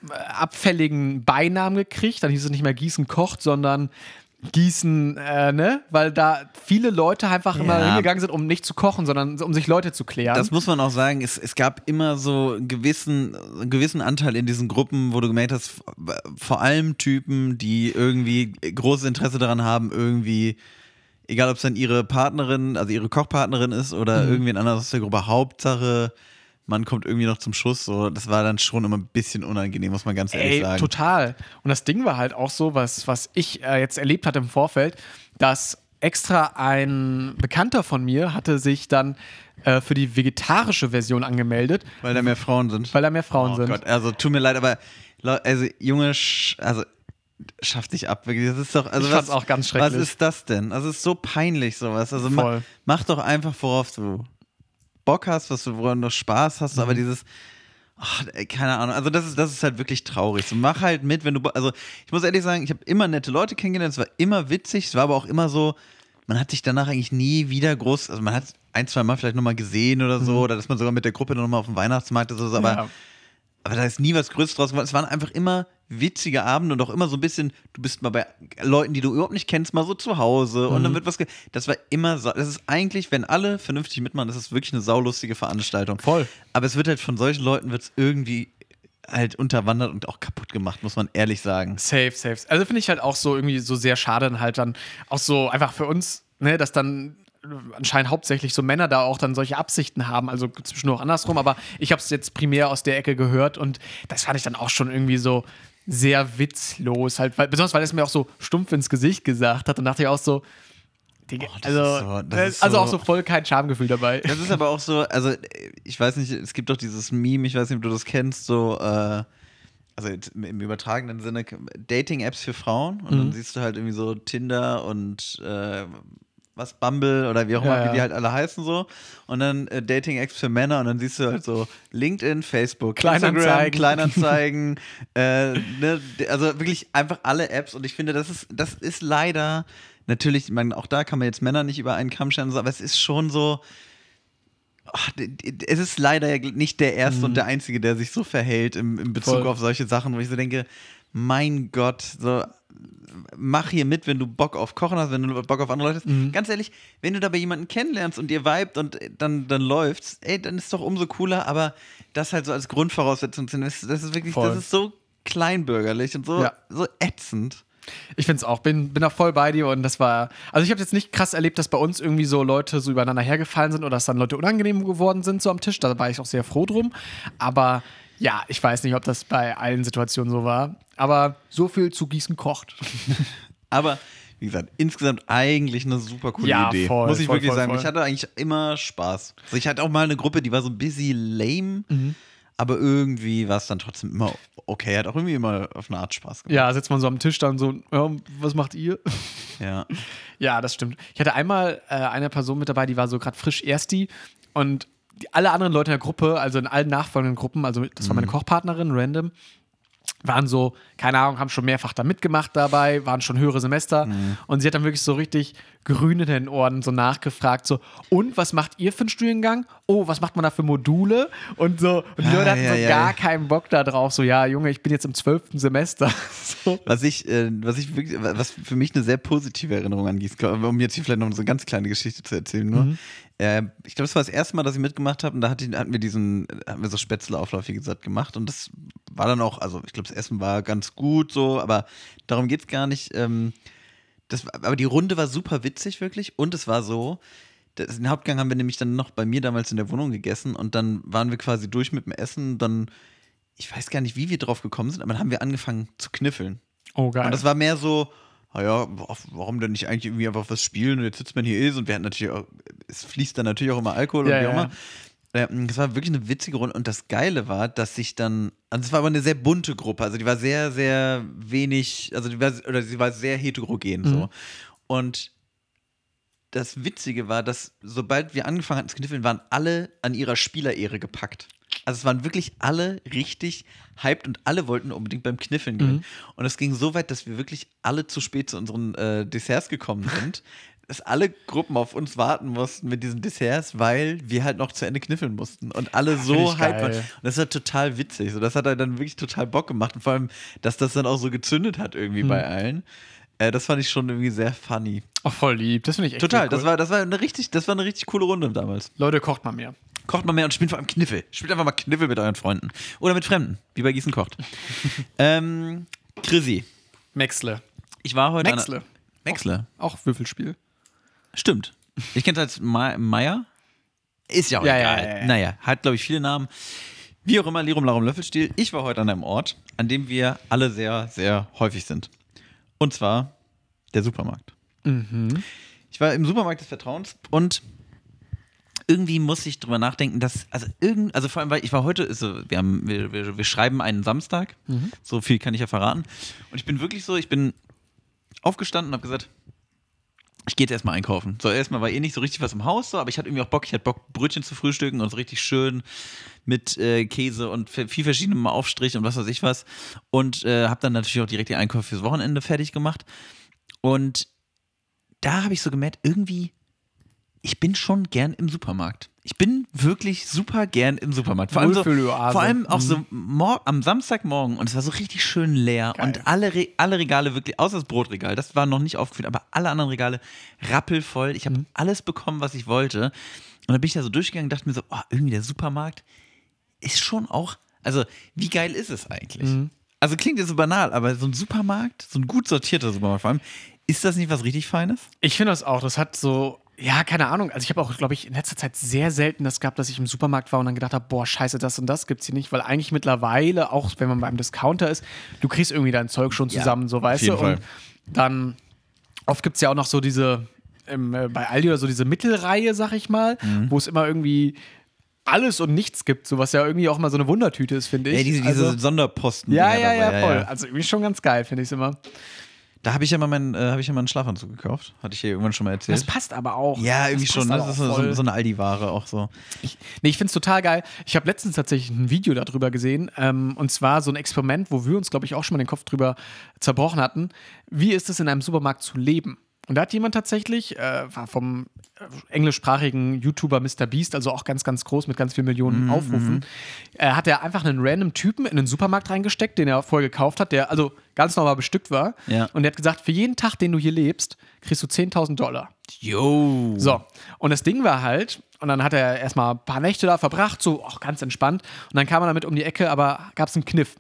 Speaker 2: äh, abfälligen Beinamen gekriegt. Dann hieß es nicht mehr Gießen kocht, sondern Gießen, äh, ne? Weil da viele Leute einfach immer
Speaker 1: Ja.
Speaker 2: hingegangen sind, um nicht zu kochen, sondern um sich Leute zu klären.
Speaker 1: Das muss man auch sagen, es, es gab immer so einen gewissen, einen gewissen Anteil in diesen Gruppen, wo du gemerkt hast, vor allem Typen, die irgendwie großes Interesse daran haben, irgendwie, egal ob es dann ihre Partnerin, also ihre Kochpartnerin ist oder
Speaker 2: Mhm.
Speaker 1: irgendwie ein anderes aus der Gruppe, Hauptsache, man kommt irgendwie noch zum Schuss. So, das war dann schon immer ein bisschen unangenehm, muss man ganz ehrlich
Speaker 2: Ey,
Speaker 1: sagen.
Speaker 2: total. Und das Ding war halt auch so, was, was ich äh, jetzt erlebt hatte im Vorfeld, dass extra ein Bekannter von mir hatte sich dann äh, für die vegetarische Version angemeldet,
Speaker 1: Weil da mehr Frauen sind.
Speaker 2: weil da mehr Frauen
Speaker 1: oh
Speaker 2: sind.
Speaker 1: Gott, also tut mir leid, aber also Junge, also schafft dich ab. wirklich. Das ist doch, also
Speaker 2: Ich
Speaker 1: was,
Speaker 2: auch ganz
Speaker 1: Was
Speaker 2: schrecklich.
Speaker 1: ist das denn? Also es ist so peinlich sowas. Also ma, mach doch einfach, worauf du Bock hast, was du, woran du Spaß hast,
Speaker 2: Mhm.
Speaker 1: aber dieses ach, keine Ahnung, also das ist, das ist halt wirklich traurig. So, mach halt mit, wenn du, also ich muss ehrlich sagen, ich habe immer nette Leute kennengelernt, es war immer witzig, es war aber auch immer so, man hat sich danach eigentlich nie wieder groß, also man hat ein, zwei Mal vielleicht nochmal gesehen oder so, oder dass man sogar mit der Gruppe nochmal auf dem Weihnachtsmarkt ist oder so, aber
Speaker 2: Mhm. Ja.
Speaker 1: aber da ist nie was Größeres draus geworden. Es waren einfach immer witzige Abende und auch immer so ein bisschen, du bist mal bei Leuten, die du überhaupt nicht kennst, mal so zu Hause und
Speaker 2: Mhm.
Speaker 1: dann wird was. Ge das war immer so. Das ist eigentlich, wenn alle vernünftig mitmachen, das ist wirklich eine saulustige Veranstaltung.
Speaker 2: Voll.
Speaker 1: Aber es wird halt von solchen Leuten wird es irgendwie halt unterwandert und auch kaputt gemacht, muss man ehrlich sagen.
Speaker 2: Safe, safe. Also finde ich halt auch so irgendwie so sehr schade, dann halt dann auch so einfach für uns, ne, dass dann anscheinend hauptsächlich so Männer da auch dann solche Absichten haben, also zwischendurch andersrum, aber ich habe es jetzt primär aus der Ecke gehört und das fand ich dann auch schon irgendwie so sehr witzlos, halt, weil, besonders weil es mir auch so stumpf ins Gesicht gesagt hat und dachte ich auch so, Digga,
Speaker 1: Oh,
Speaker 2: also,
Speaker 1: ist so- das ist
Speaker 2: also
Speaker 1: so-
Speaker 2: auch so voll kein Schamgefühl dabei.
Speaker 1: Das ist aber auch so, also ich weiß nicht, es gibt doch dieses Meme, ich weiß nicht, ob du das kennst, so, äh, also im übertragenen Sinne, Dating-Apps für Frauen und
Speaker 2: Mhm.
Speaker 1: dann siehst du halt irgendwie so Tinder und äh, was, Bumble oder wie auch immer,
Speaker 2: Ja,
Speaker 1: wie die halt alle heißen so und dann äh, Dating-Apps für Männer und dann siehst du halt so LinkedIn, Facebook, Instagram,
Speaker 2: Kleinanzeigen.
Speaker 1: Kleinanzeigen, <laughs> äh, ne, also wirklich einfach alle Apps und ich finde, das ist, das ist leider, natürlich, man, auch da kann man jetzt Männer nicht über einen Kamm scheren, so, aber es ist schon so, Ach, es ist leider nicht der erste und der einzige, der sich so verhält im, im Bezug
Speaker 2: Mhm. Voll.
Speaker 1: auf solche Sachen, wo ich so denke, mein Gott, so mach hier mit, wenn du Bock auf Kochen hast, wenn du Bock auf andere Leute hast.
Speaker 2: Mhm.
Speaker 1: Ganz ehrlich, wenn du dabei jemanden kennenlernst und ihr vibet und äh, dann, dann läuft's, ey, dann ist doch umso cooler, aber das halt so als Grundvoraussetzung zu nehmen, das, ist wirklich,
Speaker 2: Voll.
Speaker 1: das ist so kleinbürgerlich und so,
Speaker 2: Ja.
Speaker 1: so ätzend.
Speaker 2: Ich finde es auch, bin, bin da voll bei dir und das war, also ich habe jetzt nicht krass erlebt, dass bei uns irgendwie so Leute so übereinander hergefallen sind oder dass dann Leute unangenehm geworden sind so am Tisch, da war ich auch sehr froh drum, aber ja, ich weiß nicht, ob das bei allen Situationen so war, aber so viel zu Gießen kocht. <laughs>
Speaker 1: Aber wie gesagt, insgesamt eigentlich eine super coole
Speaker 2: Ja,
Speaker 1: Idee.
Speaker 2: voll,
Speaker 1: Muss ich
Speaker 2: voll,
Speaker 1: wirklich
Speaker 2: voll,
Speaker 1: sagen.
Speaker 2: voll.
Speaker 1: Ich hatte eigentlich immer Spaß. Also ich hatte auch mal eine Gruppe, die war so ein bisschen lame,
Speaker 2: Mhm.
Speaker 1: aber irgendwie war es dann trotzdem immer okay. Hat auch irgendwie immer auf eine Art Spaß gemacht.
Speaker 2: Ja, sitzt man so am Tisch dann so, ja, was macht ihr? <laughs>
Speaker 1: Ja.
Speaker 2: Ja, das stimmt. Ich hatte einmal äh, eine Person mit dabei, die war so gerade frisch Ersti und die, alle anderen Leute in der Gruppe, also in allen nachfolgenden Gruppen, also das war meine Kochpartnerin, random, waren so, keine Ahnung, haben schon mehrfach da mitgemacht dabei, waren schon höhere Semester und sie hat dann wirklich so richtig grün in den Ohren so nachgefragt, so, und was macht ihr für einen Studiengang? Oh, was macht man da für Module? Und so, und die
Speaker 1: Ah,
Speaker 2: Leute hatten
Speaker 1: ja,
Speaker 2: so
Speaker 1: ja,
Speaker 2: gar
Speaker 1: ja.
Speaker 2: keinen Bock da drauf, so, ja, Junge, ich bin jetzt im zwölften Semester. <laughs> so.
Speaker 1: Was ich, äh, was ich wirklich, was für mich eine sehr positive Erinnerung an um jetzt hier vielleicht noch so eine ganz kleine Geschichte zu erzählen, nur.
Speaker 2: Mhm.
Speaker 1: Äh, ich glaube, es war das erste Mal, dass ich mitgemacht habe und da hatte, hatten wir diesen, hatten wir so Spätzleauflauf, wie gesagt, gemacht und das war dann auch, also ich glaube, das Essen war ganz gut so, aber darum geht es gar nicht. Ähm, das, aber die Runde war super witzig, wirklich. Und es war so, das, den Hauptgang haben wir nämlich dann noch bei mir damals in der Wohnung gegessen und dann waren wir quasi durch mit dem Essen. Dann, ich weiß gar nicht, wie wir drauf gekommen sind, aber dann haben wir angefangen zu kniffeln.
Speaker 2: Oh, geil.
Speaker 1: Und das war mehr so, naja, warum denn nicht eigentlich irgendwie einfach was spielen und jetzt sitzt man hier ist und wir hatten natürlich auch, es fließt dann natürlich auch immer Alkohol
Speaker 2: Ja,
Speaker 1: und wie auch immer. Ja, Das war wirklich eine witzige Runde und das Geile war, dass sich dann, also es war aber eine sehr bunte Gruppe, also die war sehr, sehr wenig, also die war, oder sie war sehr heterogen so. Und das Witzige war, dass sobald wir angefangen hatten zu kniffeln, waren alle an ihrer Spielerehre gepackt. Also es waren wirklich alle richtig hyped und alle wollten unbedingt beim Kniffeln gewinnen. Und es ging so weit, dass wir wirklich alle zu spät zu unseren äh, Desserts gekommen sind, <laughs> dass alle Gruppen auf uns warten mussten mit diesen Desserts, weil wir halt noch zu Ende kniffeln mussten und alle
Speaker 2: find
Speaker 1: so hyped waren. Und das war total witzig. So, das hat halt dann wirklich total Bock gemacht und vor allem, dass das dann auch so gezündet hat irgendwie bei allen. Äh, das fand ich schon irgendwie sehr funny.
Speaker 2: oh, voll lieb. Das finde ich echt
Speaker 1: Total,
Speaker 2: cool.
Speaker 1: das war, das war eine richtig, das war eine richtig coole Runde damals.
Speaker 2: Leute, kocht mal mehr.
Speaker 1: Kocht mal mehr und spielt vor allem Kniffel. Spielt einfach mal Kniffel mit euren Freunden. Oder mit Fremden, wie bei Gießen kocht. <laughs> ähm, Chrissy,
Speaker 2: Maxle.
Speaker 1: ich war heute.
Speaker 2: Maxle.
Speaker 1: Maxle.
Speaker 2: Auch Würfelspiel.
Speaker 1: Stimmt. Ich kenne es als Ma Meier. Ist ja auch
Speaker 2: Ja,
Speaker 1: egal.
Speaker 2: ja, ja.
Speaker 1: Naja, hat, glaube ich, viele Namen. Wie auch immer, Lirum Larum Löffelstiel. Ich war heute an einem Ort, an dem wir alle sehr, sehr häufig sind. Und zwar der Supermarkt. Ich war im Supermarkt des Vertrauens und irgendwie muss ich drüber nachdenken, dass, also irgend, also vor allem, weil ich war heute, so, wir, haben, wir, wir, wir schreiben einen Samstag, so viel kann ich ja verraten. Und ich bin wirklich so, ich bin aufgestanden und habe gesagt, ich gehe jetzt erstmal einkaufen. So, erstmal war eh nicht so richtig was im Haus, so, aber ich hatte irgendwie auch Bock, ich hatte Bock, Brötchen zu frühstücken und so richtig schön mit äh, Käse und viel viel verschiedenem Aufstrich und was weiß ich was. Und äh, habe dann natürlich auch direkt die Einkäufe fürs Wochenende fertig gemacht. Und da habe ich so gemerkt, irgendwie, ich bin schon gern im Supermarkt. Ich bin wirklich super gern im Supermarkt. Vor allem, so, vor allem auch so mor am Samstagmorgen und es war so richtig schön leer
Speaker 2: Geil.
Speaker 1: und alle, Re alle Regale wirklich, außer das Brotregal, das war noch nicht aufgefüllt, aber alle anderen Regale rappelvoll. Ich habe alles bekommen, was ich wollte. Und dann bin ich da so durchgegangen und dachte mir so, oh, irgendwie der Supermarkt ist schon auch Also, wie geil ist es eigentlich? Also, klingt jetzt so banal, aber so ein Supermarkt, so ein gut sortierter Supermarkt vor allem, ist das nicht was richtig Feines?
Speaker 2: Ich finde das auch. Das hat so, ja, keine Ahnung. Also ich habe auch, glaube ich, in letzter Zeit sehr selten das gehabt, dass ich im Supermarkt war und dann gedacht habe, boah, scheiße, das und das gibt's hier nicht, weil eigentlich mittlerweile, auch wenn man beim Discounter ist, du kriegst irgendwie dein Zeug schon
Speaker 1: Ja,
Speaker 2: zusammen, so
Speaker 1: auf
Speaker 2: weißt du.
Speaker 1: Fall.
Speaker 2: Und dann oft gibt's ja auch noch so diese, ähm, äh, bei Aldi oder so diese Mittelreihe, sag ich mal,
Speaker 1: Mhm.
Speaker 2: wo es immer irgendwie alles und nichts gibt, so was ja irgendwie auch mal so eine Wundertüte ist, finde ich.
Speaker 1: Ja, diese, diese
Speaker 2: also,
Speaker 1: Sonderposten.
Speaker 2: ja, ja, ja, voll. Also irgendwie schon ganz geil, finde ich es immer.
Speaker 1: Da habe ich ja mal meinen, äh, habe ich ja mal einen Schlafanzug gekauft. Hatte ich hier irgendwann schon mal erzählt.
Speaker 2: Das passt aber auch.
Speaker 1: ja, irgendwie
Speaker 2: das
Speaker 1: schon. Das ist so, so eine Aldi-Ware auch so.
Speaker 2: Nee, ich finde es total geil. Ich habe letztens tatsächlich ein Video darüber gesehen. Ähm, und zwar so ein Experiment, wo wir uns, glaube ich, auch schon mal den Kopf drüber zerbrochen hatten. Wie ist es in einem Supermarkt zu leben? Und da hat jemand tatsächlich, äh, vom englischsprachigen YouTuber Mr. Beast, also auch ganz, ganz groß mit ganz vielen
Speaker 1: Mhm,
Speaker 2: Millionen Aufrufen, äh, hat er einfach einen random Typen in den Supermarkt reingesteckt, den er vorher gekauft hat, der also ganz normal bestückt war.
Speaker 1: Ja.
Speaker 2: Und er hat gesagt, für jeden Tag, den du hier lebst, kriegst du 10.000 Dollar.
Speaker 1: Yo.
Speaker 2: So, und das Ding war halt, und dann hat er erstmal ein paar Nächte da verbracht, so auch ganz entspannt. Und dann kam er damit um die Ecke, aber gab es einen Kniff.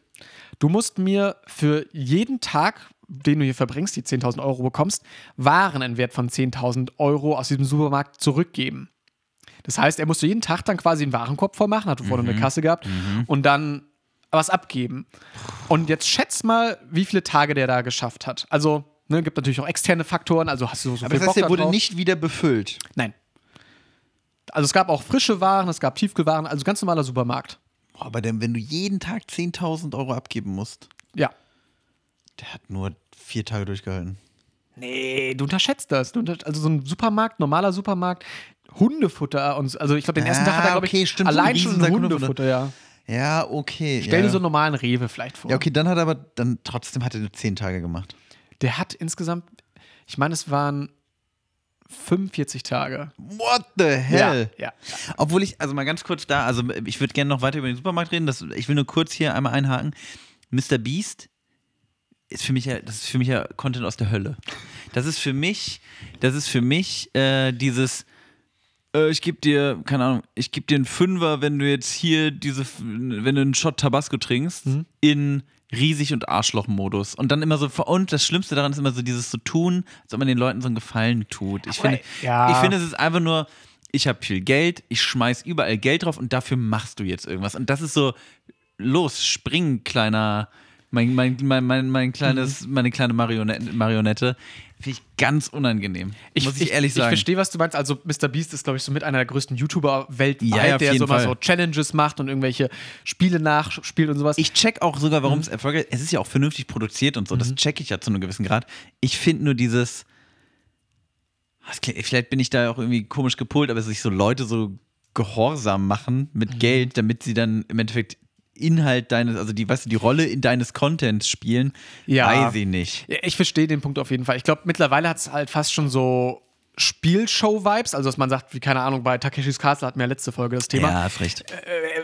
Speaker 2: Du musst mir für jeden Tag, den du hier verbringst, die 10.000 Euro bekommst, Waren in Wert von 10.000 Euro aus diesem Supermarkt zurückgeben. Das heißt, er musste jeden Tag dann quasi einen Warenkorb voll machen, hatte vorne eine Kasse gehabt und dann was abgeben. Und jetzt schätz mal, wie viele Tage der da geschafft hat. Also, ne, gibt natürlich auch externe Faktoren, also hast du so
Speaker 1: Aber
Speaker 2: viel
Speaker 1: das heißt,
Speaker 2: Bock
Speaker 1: der wurde
Speaker 2: drauf?
Speaker 1: nicht wieder befüllt.
Speaker 2: Nein. Also es gab auch frische Waren, es gab Tiefkühlwaren, also ganz normaler Supermarkt.
Speaker 1: Boah, aber denn, wenn du jeden Tag 10.000 Euro abgeben musst,
Speaker 2: Ja.
Speaker 1: Der hat nur vier Tage durchgehalten.
Speaker 2: Nee, du unterschätzt das. Du unter also so ein Supermarkt, normaler Supermarkt, Hundefutter und so- also ich glaube, den ersten
Speaker 1: Ah,
Speaker 2: Tag hat er, glaube ich,
Speaker 1: okay, stimmt, so ein
Speaker 2: allein schon Hundefutter,
Speaker 1: Hundefutter.
Speaker 2: ja.
Speaker 1: Ja, okay.
Speaker 2: Stell
Speaker 1: ja.
Speaker 2: dir so einen normalen Rewe vielleicht vor.
Speaker 1: Ja, okay, dann hat er aber, dann trotzdem hat er nur 10 Tage gemacht.
Speaker 2: Der hat insgesamt, ich meine, es waren 45 Tage.
Speaker 1: What the hell?
Speaker 2: Ja, ja.
Speaker 1: Obwohl ich, also mal ganz kurz da, also ich würde gerne noch weiter über den Supermarkt reden. Das, ich will nur kurz hier einmal einhaken. Mr. Beast ist für mich ja, das ist für mich ja Content aus der Hölle. Das ist für mich, das ist für mich äh, dieses, äh, ich gebe dir, keine Ahnung, ich gebe dir einen Fünfer, wenn du jetzt hier diese, wenn du einen Shot Tabasco trinkst, in riesig und Arschloch-Modus. Und dann immer so, und das Schlimmste daran ist immer so dieses so tun, als ob man den Leuten so einen Gefallen tut. Ich finde,
Speaker 2: ja.
Speaker 1: ich finde, es ist einfach nur, ich habe viel Geld, ich schmeiß überall Geld drauf und dafür machst du jetzt irgendwas. Und das ist so, los, spring, kleiner, mein, mein, mein, mein, mein kleines, meine kleine Marionette. Marionette. Finde ich ganz unangenehm. muss ich, ehrlich sagen.
Speaker 2: Ich verstehe, was du meinst. Also, Mr. Beast ist, glaube ich, so mit einer der größten YouTuber weltweit,
Speaker 1: Ja,
Speaker 2: der so mal so Challenges macht und irgendwelche Spiele nachspielt und sowas.
Speaker 1: Ich check auch sogar, warum
Speaker 2: Mhm.
Speaker 1: es erfolgreich ist. Es ist ja auch vernünftig produziert und so. Das check ich ja zu einem gewissen Grad. Ich finde nur dieses. Vielleicht bin ich da auch irgendwie komisch gepolt, aber sich so Leute so gehorsam machen
Speaker 2: Mhm.
Speaker 1: mit Geld, damit sie dann im Endeffekt Inhalt deines, also die, weißt du, die Rolle in deines Contents spielen,
Speaker 2: Ja.
Speaker 1: weiß ich nicht.
Speaker 2: Ich verstehe den Punkt auf jeden Fall. Ich glaube, mittlerweile hat es halt fast schon so Spielshow-Vibes. Also, dass man sagt, wie, keine Ahnung, bei Takeshis Castle hatten wir ja letzte Folge das Thema.
Speaker 1: Ja, hast recht.
Speaker 2: Äh,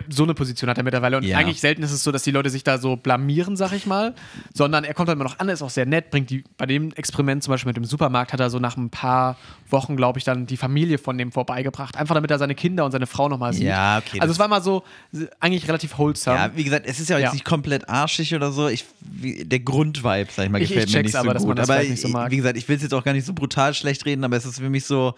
Speaker 2: so eine Position hat er mittlerweile. Und
Speaker 1: Ja.
Speaker 2: eigentlich selten ist es so, dass die Leute sich da so blamieren, sag ich mal. Sondern er kommt halt immer noch an, ist auch sehr nett, bringt die, bei dem Experiment zum Beispiel mit dem Supermarkt, hat er so nach ein paar Wochen, glaube ich, dann die Familie von dem vorbeigebracht. Einfach damit er seine Kinder und seine Frau nochmal sieht.
Speaker 1: Ja, okay,
Speaker 2: Also, es war mal so, äh, eigentlich relativ wholesome.
Speaker 1: Ja, wie gesagt, es ist ja jetzt
Speaker 2: Ja.
Speaker 1: nicht komplett arschig oder so. Ich, wie, der Grundvibe, sag ich mal,
Speaker 2: Ich-
Speaker 1: gefällt
Speaker 2: ich
Speaker 1: mir
Speaker 2: check's
Speaker 1: nicht so
Speaker 2: aber,
Speaker 1: gut. aber
Speaker 2: nicht so mag.
Speaker 1: wie gesagt, ich will es jetzt auch gar nicht so brutal schlecht reden, aber es ist für mich so,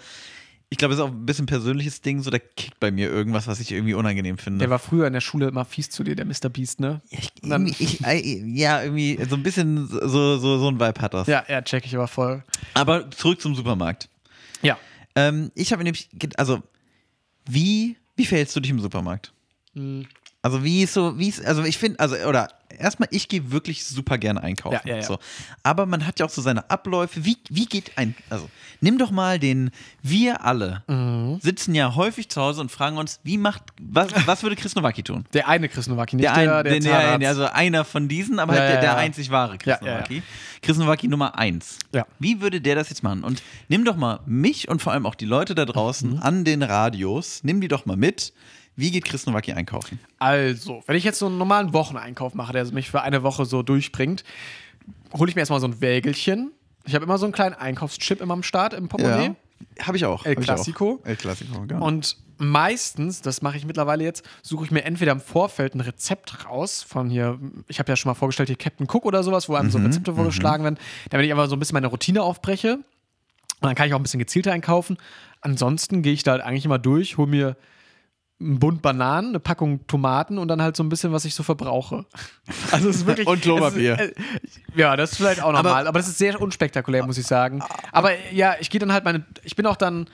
Speaker 1: ich glaube, es ist auch ein bisschen ein persönliches Ding, so da kickt bei mir irgendwas, was ich irgendwie unangenehm finde.
Speaker 2: Der war früher in der Schule immer fies zu dir, der Mr. Beast, ne?
Speaker 1: ja, ich,
Speaker 2: dann-
Speaker 1: irgendwie- ich, äh, ja, irgendwie so ein bisschen so, so, so ein Vibe hat das.
Speaker 2: Ja, ja, check ich aber voll.
Speaker 1: Aber zurück zum Supermarkt.
Speaker 2: Ja.
Speaker 1: Ähm, ich habe nämlich, also, wie, wie verhältst du dich im Supermarkt?
Speaker 2: Hm.
Speaker 1: Also, wie ist so, wie ist, also ich finde, also, oder erstmal, ich gehe wirklich super gerne einkaufen.
Speaker 2: Ja, ja, ja.
Speaker 1: So. Aber man hat ja auch so seine Abläufe. Wie, wie geht ein, also, nimm doch mal den, wir alle
Speaker 2: Mhm.
Speaker 1: sitzen ja häufig zu Hause und fragen uns, wie macht, was, was würde Chris Nowacki tun?
Speaker 2: Der eine Chris Nowacki, nicht
Speaker 1: Der,
Speaker 2: der,
Speaker 1: ein,
Speaker 2: der,
Speaker 1: der,
Speaker 2: Zahnarzt.
Speaker 1: der, also einer von diesen, aber halt der, der einzig wahre Chris
Speaker 2: Ja.
Speaker 1: Nowacki. Chris Nowacki Nummer eins.
Speaker 2: Ja.
Speaker 1: Wie würde der das jetzt machen? Und nimm doch mal mich und vor allem auch die Leute da draußen
Speaker 2: Mhm.
Speaker 1: an den Radios, nimm die doch mal mit. Wie geht Chris Nowacki einkaufen?
Speaker 2: Also, wenn ich jetzt so einen normalen Wocheneinkauf mache, der mich für eine Woche so durchbringt, hole ich mir erstmal so ein Wägelchen. Ich habe immer so einen kleinen Einkaufschip immer am Start im Portemonnaie.
Speaker 1: Habe ich auch.
Speaker 2: El. Clasico.
Speaker 1: El Clasico, genau.
Speaker 2: Und meistens, das mache ich mittlerweile jetzt, suche ich mir entweder im Vorfeld ein Rezept raus von hier, ich habe ja schon mal vorgestellt, hier Captain Cook oder sowas, wo einem so Rezepte vorgeschlagen werden, damit ich einfach so ein bisschen meine Routine aufbreche. Und dann kann ich auch ein bisschen gezielter einkaufen. Ansonsten gehe ich da halt eigentlich immer durch, hole mir einen Bund Bananen, eine Packung Tomaten und dann halt so ein bisschen, was ich so verbrauche. <laughs> Also es ist wirklich.
Speaker 1: Und Klopapier.
Speaker 2: Ist, äh, ja, das ist vielleicht auch normal, aber, das ist sehr unspektakulär, muss ich sagen. Aber ja, ich gehe dann halt meine. Ich bin auch dann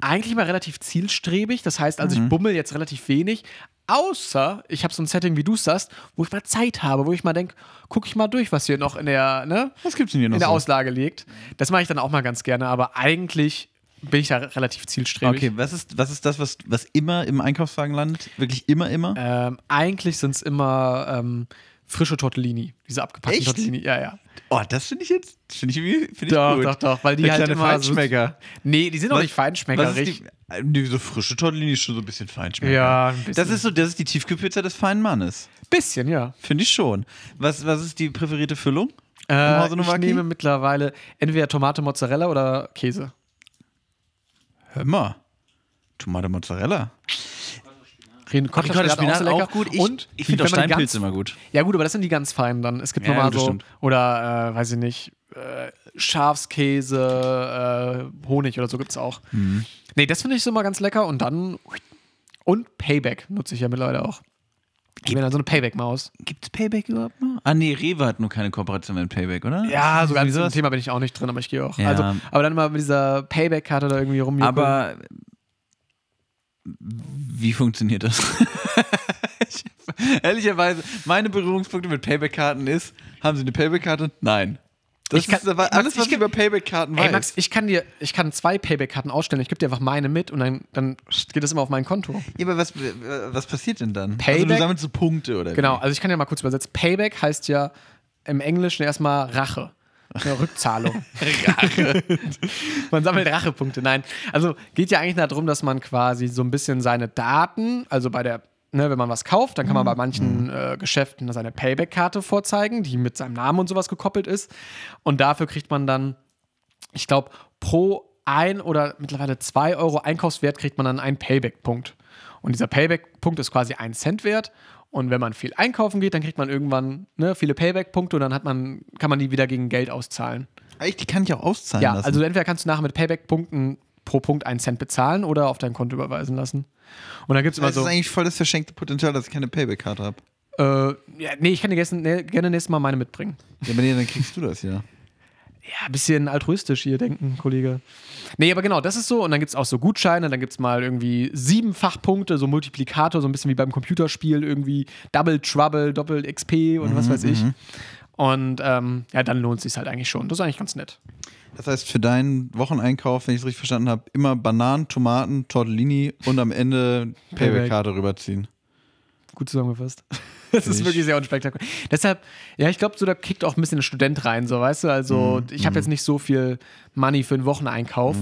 Speaker 2: eigentlich immer relativ zielstrebig. Das heißt also,
Speaker 1: Mhm.
Speaker 2: ich bummel jetzt relativ wenig. Außer ich habe so ein Setting, wie du es sagst, wo ich mal Zeit habe, wo ich mal denke, gucke ich mal durch, was hier noch in der, ne,
Speaker 1: Was gibt's denn hier noch
Speaker 2: in der
Speaker 1: so?
Speaker 2: Auslage liegt. Das mache ich dann auch mal ganz gerne, aber eigentlich bin ich da relativ zielstrebig.
Speaker 1: Okay, was ist, was ist das, was, was immer im Einkaufswagen landet? Wirklich immer, immer?
Speaker 2: Ähm, eigentlich sind es immer ähm, frische Tortellini, diese abgepackten
Speaker 1: Echt?
Speaker 2: Tortellini. Ja, ja.
Speaker 1: Oh, das finde ich jetzt, finde ich finde ich
Speaker 2: Doch,
Speaker 1: gut.
Speaker 2: doch, doch, weil die
Speaker 1: Der
Speaker 2: halt
Speaker 1: kleine
Speaker 2: immer so-
Speaker 1: Feinschmecker.
Speaker 2: Nee, die sind auch
Speaker 1: Was-
Speaker 2: nicht feinschmeckerig.
Speaker 1: Die, die, so frische Tortellini ist schon so ein bisschen Feinschmecker.
Speaker 2: Ja, ein bisschen.
Speaker 1: Das ist so, das ist die Tiefkühlpizza des feinen Mannes.
Speaker 2: Bisschen, ja.
Speaker 1: Finde ich schon. Was, was ist die präferierte Füllung?
Speaker 2: Äh, ich nehme mittlerweile entweder Tomate, Mozzarella oder Käse.
Speaker 1: Hör mal. Tomate Mozzarella.
Speaker 2: Ricotta
Speaker 1: Spinat auch gut. Ich,
Speaker 2: und
Speaker 1: ich finde auch Steinpilz
Speaker 2: ganz-
Speaker 1: immer gut.
Speaker 2: Ja, gut, aber das sind die ganz feinen dann. Es gibt
Speaker 1: Ja,
Speaker 2: nochmal so,
Speaker 1: stimmt.
Speaker 2: oder, äh, weiß ich nicht, äh, Schafskäse, äh, Honig oder so gibt es auch.
Speaker 1: Mhm.
Speaker 2: Nee, das finde ich so mal ganz lecker und dann, und Payback nutze ich ja mittlerweile auch. Ich bin dann so eine Payback-Maus.
Speaker 1: Gibt es Payback überhaupt noch? Ah, nee, Rewe hat nur keine Kooperation mit Payback, oder?
Speaker 2: Ja, so ganz
Speaker 1: Wieso?
Speaker 2: im Thema bin ich auch nicht drin, aber ich gehe auch.
Speaker 1: Ja.
Speaker 2: Also, aber dann mal mit dieser Payback-Karte da irgendwie rum.
Speaker 1: Aber wie funktioniert das? <laughs> ich, ehrlicherweise, meine Berührungspunkte mit Payback-Karten ist, haben Sie eine Payback-Karte? Nein. Das
Speaker 2: Ich kann-
Speaker 1: ist aber
Speaker 2: Max,
Speaker 1: alles, was
Speaker 2: ich
Speaker 1: ich über Payback-Karten weiß.
Speaker 2: Ey, Max, ich kann dir, ich kann zwei Payback-Karten ausstellen. Ich gebe dir einfach meine mit und dann, dann geht das immer auf mein Konto.
Speaker 1: ja, aber was, was passiert denn dann? Also
Speaker 2: Payback?
Speaker 1: du sammelst so Punkte oder
Speaker 2: Genau,
Speaker 1: wie?
Speaker 2: also ich kann ja mal kurz übersetzen. Payback heißt ja im Englischen erstmal Rache. Eine Rückzahlung. <laughs> Rache. man sammelt Rachepunkte. Nein. Also geht ja eigentlich darum, dass man quasi so ein bisschen seine Daten, also bei der, ne, wenn man was kauft, dann kann man bei manchen äh, Geschäften seine Payback-Karte vorzeigen, die mit seinem Namen und sowas gekoppelt ist. Und dafür kriegt man dann, ich glaube, pro ein oder mittlerweile zwei Euro Einkaufswert kriegt man dann einen Payback-Punkt. Und dieser Payback-Punkt ist quasi ein Cent wert. Und wenn man viel einkaufen geht, dann kriegt man irgendwann ne, viele Payback-Punkte und dann hat man, kann man die wieder gegen Geld auszahlen.
Speaker 1: Echt, die kann ich auch auszahlen
Speaker 2: Ja,
Speaker 1: lassen.
Speaker 2: also entweder kannst du nachher mit Payback-Punkten pro Punkt einen Cent bezahlen oder auf dein Konto überweisen lassen. Und dann gibt es immer
Speaker 1: das
Speaker 2: so.
Speaker 1: ist eigentlich voll das verschenkte Potenzial, dass ich keine Payback-Karte habe.
Speaker 2: Äh, ja, nee, ich kann dir gestern, nee, gerne nächstes Mal meine mitbringen.
Speaker 1: Ja, aber nee, dann kriegst du das ja.
Speaker 2: Ja, ein bisschen altruistisch hier denken, Kollege. Nee, aber genau, das ist so. Und dann gibt es auch so Gutscheine, dann gibt es mal irgendwie sieben Fachpunkte, so Multiplikator, so ein bisschen wie beim Computerspiel, irgendwie Double Trouble, Doppel XP und was weiß ich. Und ähm, ja, dann lohnt es sich halt eigentlich schon. Das ist eigentlich ganz nett.
Speaker 1: Das heißt, für deinen Wocheneinkauf, wenn ich es richtig verstanden habe, immer Bananen, Tomaten, Tortellini und am Ende Payback-Karte rüberziehen.
Speaker 2: Gut zusammengefasst. <laughs> Das ist
Speaker 1: ich-
Speaker 2: wirklich sehr unspektakulär. Deshalb, ja, ich glaube, so da kickt auch ein bisschen ein Student rein, so weißt du. Also, ich habe jetzt nicht so viel Money für einen Wocheneinkauf.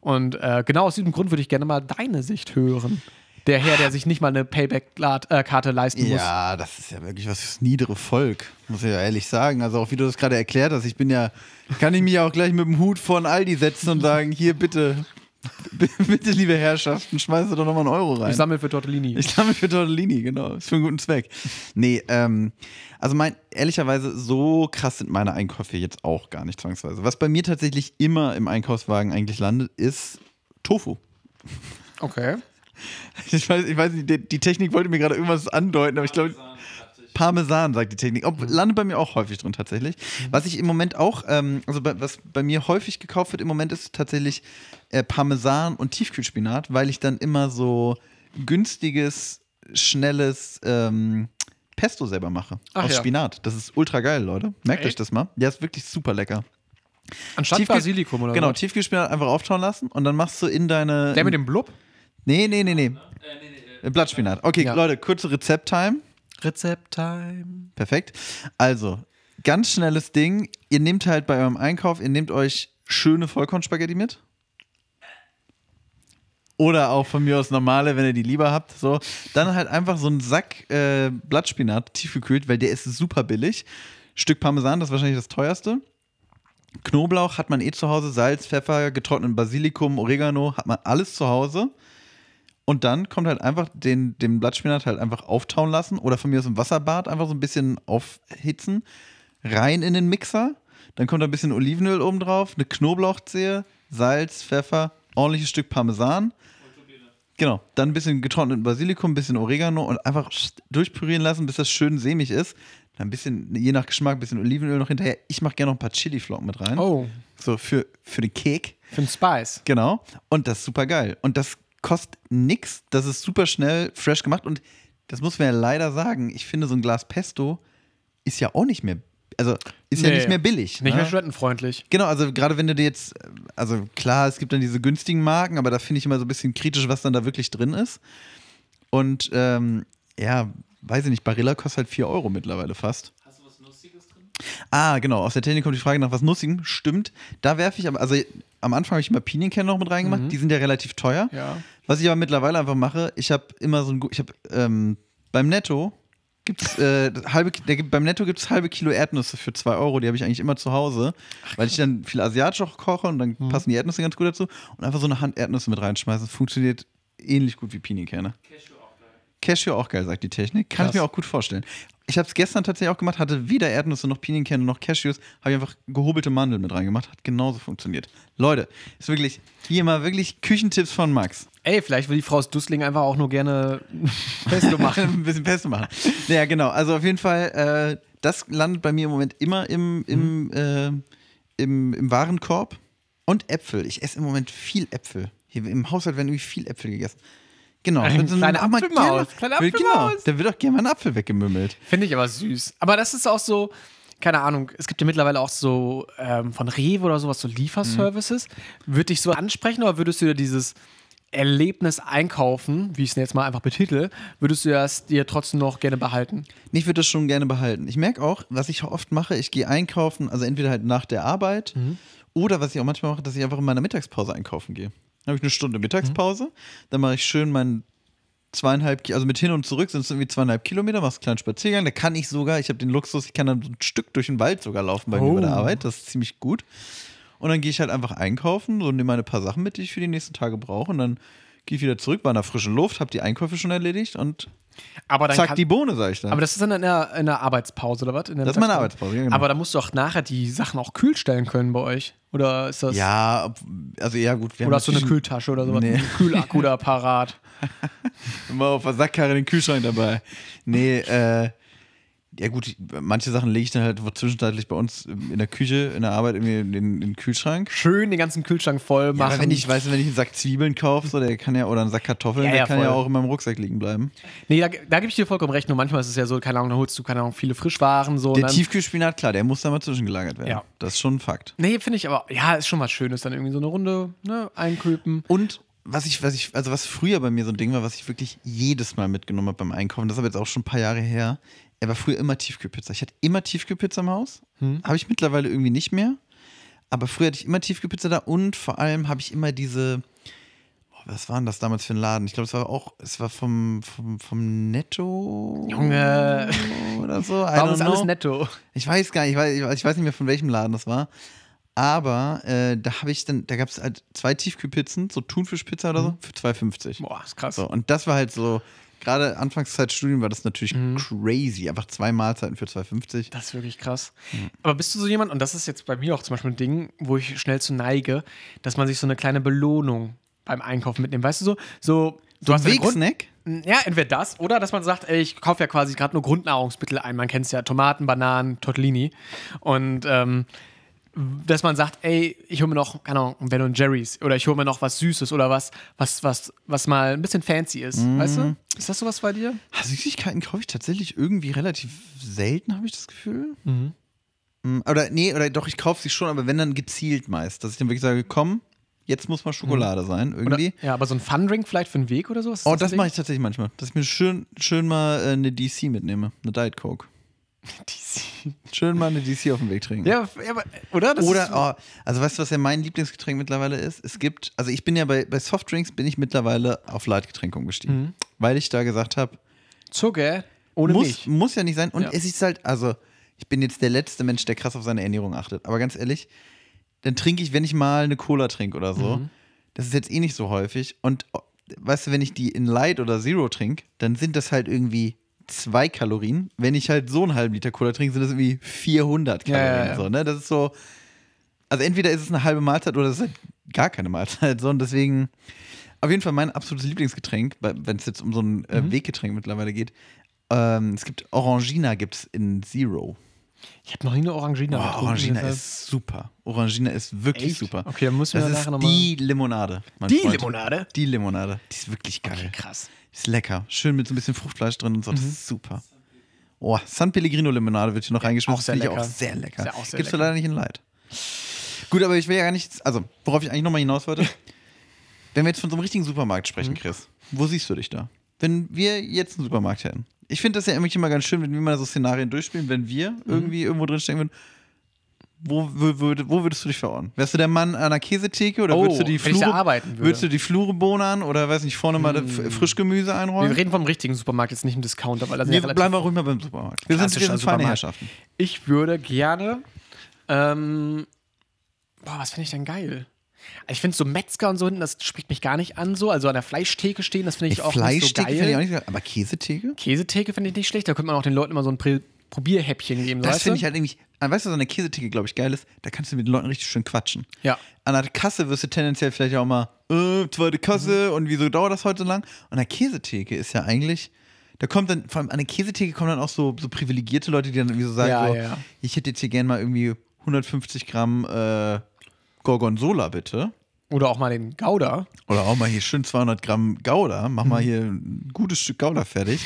Speaker 2: Und äh, genau aus diesem Grund würde ich gerne mal deine Sicht hören. Der Herr, der sich nicht mal eine Payback-Karte leisten muss.
Speaker 1: Ja, das ist ja wirklich was fürs niedere Volk, muss ich ja ehrlich sagen. Also auch wie du das gerade erklärt hast, ich bin ja, kann ich mich ja auch gleich mit dem Hut von Aldi setzen und sagen, hier bitte, <laughs> bitte liebe Herrschaften, schmeißt doch nochmal einen Euro rein.
Speaker 2: Ich sammle für Tortellini.
Speaker 1: Ich sammle für Tortellini, genau. Ist für einen guten Zweck. Nee, ähm, also mein, ehrlicherweise, so krass sind meine Einkäufe jetzt auch gar nicht zwangsweise. Was bei mir tatsächlich immer im Einkaufswagen eigentlich landet, ist Tofu.
Speaker 2: okay. <laughs>
Speaker 1: Ich weiß, ich weiß nicht, die, die Technik wollte mir gerade irgendwas andeuten, aber ich glaube. Parmesan, sagt die Technik. Ob, landet bei mir auch häufig drin tatsächlich. Was ich im Moment auch, ähm, also bei, was bei mir häufig gekauft wird im Moment ist tatsächlich äh, Parmesan und Tiefkühlspinat, weil ich dann immer so günstiges, schnelles ähm, Pesto selber mache.
Speaker 2: Ach
Speaker 1: aus
Speaker 2: ja.
Speaker 1: Spinat. Das ist ultra geil, Leute. Merkt
Speaker 2: Echt?
Speaker 1: euch das mal. Der ist wirklich super lecker.
Speaker 2: Anstatt
Speaker 1: Tiefkühl-
Speaker 2: Basilikum oder
Speaker 1: Genau,
Speaker 2: was?
Speaker 1: Tiefkühlspinat einfach auftauen lassen und dann machst du in deine.
Speaker 2: Der mit dem Blub?
Speaker 1: Nee, nee, nee, nee. Äh, Blattspinat. Okay,
Speaker 2: Ja.
Speaker 1: Leute, kurze Rezept-Time.
Speaker 2: Rezept-Time.
Speaker 1: Perfekt. Also, ganz schnelles Ding. Ihr nehmt halt bei eurem Einkauf, ihr nehmt euch schöne Vollkornspaghetti mit. Oder auch von mir aus normale, wenn ihr die lieber habt. So. Dann halt einfach so einen Sack äh, Blattspinat tiefgekühlt, weil der ist super billig. Stück Parmesan, das ist wahrscheinlich das teuerste. Knoblauch hat man eh zu Hause, Salz, Pfeffer, getrockneten Basilikum, Oregano, hat man alles zu Hause. Und dann kommt halt einfach den, den Blattspinat halt einfach auftauen lassen oder von mir aus im Wasserbad einfach so ein bisschen aufhitzen, rein in den Mixer. Dann kommt da ein bisschen Olivenöl oben drauf, eine Knoblauchzehe, Salz, Pfeffer, ordentliches Stück Parmesan. Genau, dann ein bisschen getrockneten Basilikum, ein bisschen Oregano und einfach durchpürieren lassen, bis das schön sämig ist. Dann ein bisschen, je nach Geschmack, ein bisschen Olivenöl noch hinterher. Ich mache gerne noch ein paar Chiliflocken mit rein.
Speaker 2: Oh,
Speaker 1: So für, für den Cake.
Speaker 2: für den Spice.
Speaker 1: Genau. Und das ist super geil. Und das kostet nix. Das ist super schnell, fresh gemacht. Und das muss man ja leider sagen. Ich finde, so ein Glas Pesto ist ja auch nicht mehr, also ist ja
Speaker 2: Nee.
Speaker 1: nicht mehr billig.
Speaker 2: Nicht
Speaker 1: ne?
Speaker 2: mehr studentenfreundlich.
Speaker 1: Genau, also gerade wenn du dir jetzt, also klar, es gibt dann diese günstigen Marken, aber da finde ich immer so ein bisschen kritisch, was dann da wirklich drin ist. Und ähm, ja, weiß ich nicht, Barilla kostet halt 4 Euro mittlerweile fast.
Speaker 2: Hast du was Nussiges drin?
Speaker 1: Ah, genau. Aus der Technik kommt die Frage nach was Nussigem. Stimmt. Da werfe ich aber, also am Anfang habe ich immer Pinienkerne noch mit reingemacht. Die sind ja relativ teuer.
Speaker 2: Ja.
Speaker 1: Was ich aber mittlerweile einfach mache, ich habe immer so ein, ich habe ähm, beim Netto gibt's äh, halbe, der, gibt- beim Netto gibt es halbe Kilo Erdnüsse für 2 Euro. Die habe ich eigentlich immer zu Hause, weil ich dann viel asiatisch auch koche und dann passen die Erdnüsse ganz gut dazu. Und einfach so eine Hand Erdnüsse mit reinschmeißen. Das funktioniert ähnlich gut wie Pinienkerne. Cashew auch geil, sagt die Technik. Kann ich
Speaker 2: Krass.
Speaker 1: mir auch gut vorstellen. Ich habe es gestern tatsächlich auch gemacht, hatte weder Erdnüsse noch Pinienkerne noch Cashews, habe ich einfach gehobelte Mandeln mit reingemacht, hat genauso funktioniert. Leute, ist wirklich hier mal wirklich Küchentipps von Max.
Speaker 2: Ey, vielleicht will die Frau aus Dussling einfach auch nur gerne <laughs> Pesto machen. <laughs>
Speaker 1: ein bisschen Pesto machen. Naja, genau. Also auf jeden Fall, äh, das landet bei mir im Moment immer im, im,
Speaker 2: Mhm.
Speaker 1: äh, im, im Warenkorb. Und Äpfel. Ich esse im Moment viel Äpfel. Hier im Haushalt werden irgendwie viel Äpfel gegessen. Genau. Wenn so
Speaker 2: kleine
Speaker 1: auch mal
Speaker 2: Apfelmaus,
Speaker 1: gerne-
Speaker 2: kleine
Speaker 1: will- Genau.
Speaker 2: Apfelmaus.
Speaker 1: Da wird auch gerne mal ein Apfel weggemümmelt.
Speaker 2: Finde ich aber süß. Aber das ist auch so, keine Ahnung, es gibt ja mittlerweile auch so ähm, von Rewe oder sowas, so Lieferservices. Würde dich so ansprechen oder würdest du dir dieses Erlebnis einkaufen, wie ich es jetzt mal einfach betitel, würdest du das dir trotzdem noch gerne behalten?
Speaker 1: Ich würde das schon gerne behalten. Ich merke auch, was ich oft mache, ich gehe einkaufen, also entweder halt nach der Arbeit
Speaker 2: Mhm.
Speaker 1: oder was ich auch manchmal mache, dass ich einfach in meiner Mittagspause einkaufen gehe. Dann habe ich eine Stunde Mittagspause, dann mache ich schön meinen zweieinhalb, also mit hin und zurück sind es irgendwie zweieinhalb Kilometer, machst einen kleinen Spaziergang. Da kann ich sogar, ich habe den Luxus, ich kann dann so ein Stück durch den Wald sogar laufen bei mir
Speaker 2: Oh.
Speaker 1: bei der Arbeit. Das ist ziemlich gut. Und dann gehe ich halt einfach einkaufen und nehme meine paar Sachen mit, die ich für die nächsten Tage brauche. Und dann gehe ich wieder zurück, war in der frischen Luft, habe die Einkäufe schon erledigt und
Speaker 2: Aber dann
Speaker 1: zack,
Speaker 2: kann,
Speaker 1: die Bohne, sag ich da.
Speaker 2: Aber das ist dann in der, in der Arbeitspause oder was?
Speaker 1: Das ist meine? Arbeitspause, ja, genau.
Speaker 2: Aber da musst du auch nachher die Sachen auch kühl stellen können bei euch. Oder ist das.
Speaker 1: Ja, also ja gut.
Speaker 2: Oder hast du eine Kühltasche oder sowas?
Speaker 1: Nee.
Speaker 2: Ein Kühlakku da parat. <laughs>
Speaker 1: Immer auf der Sackkarre den Kühlschrank dabei. Nee, äh, ja gut, manche Sachen lege ich dann halt zwischenzeitlich bei uns in der Küche, in der Arbeit irgendwie in den, in den Kühlschrank.
Speaker 2: Schön den ganzen Kühlschrank voll
Speaker 1: Ja,
Speaker 2: machen.
Speaker 1: aber wenn ich, weißt du, wenn ich einen Sack Zwiebeln kaufe, so, der kann ja, oder einen Sack Kartoffeln,
Speaker 2: Ja,
Speaker 1: der
Speaker 2: ja,
Speaker 1: kann ja
Speaker 2: voll.
Speaker 1: auch in meinem Rucksack liegen bleiben.
Speaker 2: Nee, da, da gebe ich dir vollkommen recht. Nur manchmal ist es ja so, keine Ahnung, da holst du, keine Ahnung, viele Frischwaren. So,
Speaker 1: Der Tiefkühlspinat, klar, der muss da mal zwischengelagert werden.
Speaker 2: Ja.
Speaker 1: Das ist schon ein Fakt.
Speaker 2: Nee, finde ich aber, ja, ist schon was Schönes, dann irgendwie so eine Runde ne, einköpen.
Speaker 1: Und was ich, was ich, also was früher bei mir so ein Ding war, was ich wirklich jedes Mal mitgenommen habe beim Einkaufen, das ist aber jetzt auch schon ein paar Jahre her. Er war früher immer Tiefkühlpizza. Ich hatte immer Tiefkühlpizza im Haus. Habe ich mittlerweile irgendwie nicht mehr. Aber früher hatte ich immer Tiefkühlpizza da und vor allem habe ich immer diese. Oh, was war denn das damals für ein Laden? Ich glaube, es war auch, es war vom, vom, vom Netto.
Speaker 2: Junge.
Speaker 1: Oder so.
Speaker 2: Warum ist alles netto?
Speaker 1: Ich weiß gar nicht, ich weiß, ich weiß- ich weiß nicht mehr, von welchem Laden das war. Aber äh, da habe ich dann, da gab es halt zwei Tiefkühlpizzen, so Thunfischpizza oder so, für 2,50.
Speaker 2: Boah, ist krass.
Speaker 1: So, und das war halt so, gerade Anfangszeitstudien war das natürlich crazy. Einfach zwei Mahlzeiten für 2,50.
Speaker 2: Das ist wirklich krass. Aber bist du so jemand, und das ist jetzt bei mir auch zum Beispiel ein Ding, wo ich schnell zu neige, dass man sich so eine kleine Belohnung beim Einkaufen mitnimmt. Weißt du so? So, du hast deine Grund-
Speaker 1: Wegsnack?
Speaker 2: Ja, entweder das oder dass man sagt, ey, ich kaufe ja quasi gerade nur Grundnahrungsmittel ein. Man kennt es ja, Tomaten, Bananen, Tortellini. Und ähm, dass man sagt, ey, ich hole mir noch, keine Ahnung, Ben Jerry's oder ich hole mir noch was Süßes oder was, was, was, was mal ein bisschen fancy ist. Weißt du? Ist das sowas bei dir?
Speaker 1: Ah, Süßigkeiten kaufe ich tatsächlich irgendwie relativ selten, habe ich das Gefühl. Mm, Oder nee, oder doch, ich kaufe sie schon, aber wenn dann gezielt meist. Dass ich dann wirklich sage, komm, jetzt muss mal Schokolade sein,
Speaker 2: Oder,
Speaker 1: irgendwie.
Speaker 2: ja, aber so ein Fun-Drink vielleicht für den Weg oder sowas?
Speaker 1: Oh, das mache ich tatsächlich manchmal. Dass ich mir schön, schön mal äh, eine DC mitnehme. Eine Diet Coke. <laughs> Schön mal eine DC auf den Weg trinken.
Speaker 2: Ja, aber, oder? Das
Speaker 1: Oder, oh, also weißt du, was ja mein Lieblingsgetränk mittlerweile ist? Es gibt, also ich bin ja bei, bei Softdrinks bin ich mittlerweile auf Leitgetränke umgestiegen. Weil ich da gesagt habe,
Speaker 2: Zucker ohne
Speaker 1: muss,
Speaker 2: Milch.
Speaker 1: muss ja nicht sein. Und
Speaker 2: Ja.
Speaker 1: es ist halt, also ich bin jetzt der letzte Mensch, der krass auf seine Ernährung achtet. Aber ganz ehrlich, dann trinke ich, wenn ich mal eine Cola trinke oder so.
Speaker 2: Mhm.
Speaker 1: Das ist jetzt eh nicht so häufig. Und oh, weißt du, wenn ich die in Light oder Zero trinke, dann sind das halt irgendwie zwei Kalorien. Wenn ich halt so einen halben Liter Cola trinke, sind das irgendwie 400
Speaker 2: Ja,
Speaker 1: Kalorien.
Speaker 2: ja, ja.
Speaker 1: So, ne? Das ist so. Also entweder ist es eine halbe Mahlzeit oder es ist halt gar keine Mahlzeit. <laughs> So, und deswegen auf jeden Fall mein absolutes Lieblingsgetränk, wenn es jetzt um so ein äh,
Speaker 2: Mhm.
Speaker 1: Weggetränk mittlerweile geht. Ähm, es gibt Orangina gibt's in Zero.
Speaker 2: Ich habe noch nie eine Orangina
Speaker 1: Boah,
Speaker 2: getrunken,
Speaker 1: Orangina
Speaker 2: deshalb-
Speaker 1: ist super. Orangina ist wirklich
Speaker 2: Echt?
Speaker 1: super.
Speaker 2: Okay, dann müssen wir
Speaker 1: das
Speaker 2: nachher
Speaker 1: ist
Speaker 2: mal-
Speaker 1: die Limonade.
Speaker 2: Die
Speaker 1: Freund.
Speaker 2: Limonade?
Speaker 1: Die Limonade. Die ist wirklich geil.
Speaker 2: Okay, krass.
Speaker 1: Die ist lecker. Schön mit so ein bisschen Fruchtfleisch drin und so.
Speaker 2: Mhm.
Speaker 1: Das ist super. Oh, San Pellegrino Limonade wird hier noch reingeschmissen.
Speaker 2: auch sehr
Speaker 1: Finde ich
Speaker 2: lecker.
Speaker 1: auch sehr lecker.
Speaker 2: Ja auch sehr
Speaker 1: Gibt's
Speaker 2: lecker.
Speaker 1: leider nicht in Light. Gut, aber ich will ja gar nicht. Also, worauf ich eigentlich nochmal hinaus wollte. <laughs> wenn wir jetzt von so einem richtigen Supermarkt
Speaker 2: Mhm.
Speaker 1: sprechen, Chris, wo siehst du dich da? Wenn wir jetzt einen Supermarkt hätten. Ich finde das ja irgendwie immer ganz schön, wenn wir mal so Szenarien durchspielen, wenn wir
Speaker 2: Mhm.
Speaker 1: irgendwie irgendwo drin stecken würden. Wo, wo, wo würdest du dich verorten? Wärst du der Mann an der Käsetheke oder
Speaker 2: Oh,
Speaker 1: würdest du die
Speaker 2: ich da
Speaker 1: Flure,
Speaker 2: arbeiten würde. Hm.
Speaker 1: würdest du die Flure bohnern oder weiß nicht, vorne mal das Frischgemüse einräumen?
Speaker 2: Wir reden vom richtigen Supermarkt, jetzt nicht im Discounter, weil das
Speaker 1: Nee,
Speaker 2: ja
Speaker 1: bleiben wir ruhig mal beim Supermarkt. Wir sind, wir sind feine. Herrschaften.
Speaker 2: Ich würde gerne. Ähm, boah, was finde ich denn geil? Ich finde so Metzger und so hinten, das spricht mich gar nicht an so. Also an der Fleischtheke stehen, das finde ich auch nicht so
Speaker 1: Fleischtheke
Speaker 2: geil.
Speaker 1: finde ich auch nicht geil. Aber Käsetheke?
Speaker 2: Käsetheke finde ich nicht schlecht. Da könnte man auch den Leuten immer so ein Probierhäppchen geben.
Speaker 1: Das finde ich halt irgendwie, ah, weißt du, so eine Käsetheke, glaube ich, geil ist, da kannst du mit den Leuten richtig schön quatschen.
Speaker 2: Ja.
Speaker 1: An der Kasse wirst du tendenziell vielleicht auch mal, äh, zweite Kasse
Speaker 2: Mhm.
Speaker 1: und wieso dauert das heute so lang? Und eine Käsetheke ist ja eigentlich, da kommt dann, vor allem an der Käsetheke kommen dann auch so, so privilegierte Leute, die dann irgendwie so sagen,
Speaker 2: Ja,
Speaker 1: so,
Speaker 2: ja.
Speaker 1: ich hätte jetzt hier gerne mal irgendwie 150 Gramm äh, Gorgonzola bitte.
Speaker 2: Oder auch mal den Gouda.
Speaker 1: Oder auch mal hier schön 200 Gramm Gouda. Mach
Speaker 2: Mhm.
Speaker 1: mal hier ein gutes Stück Gouda fertig.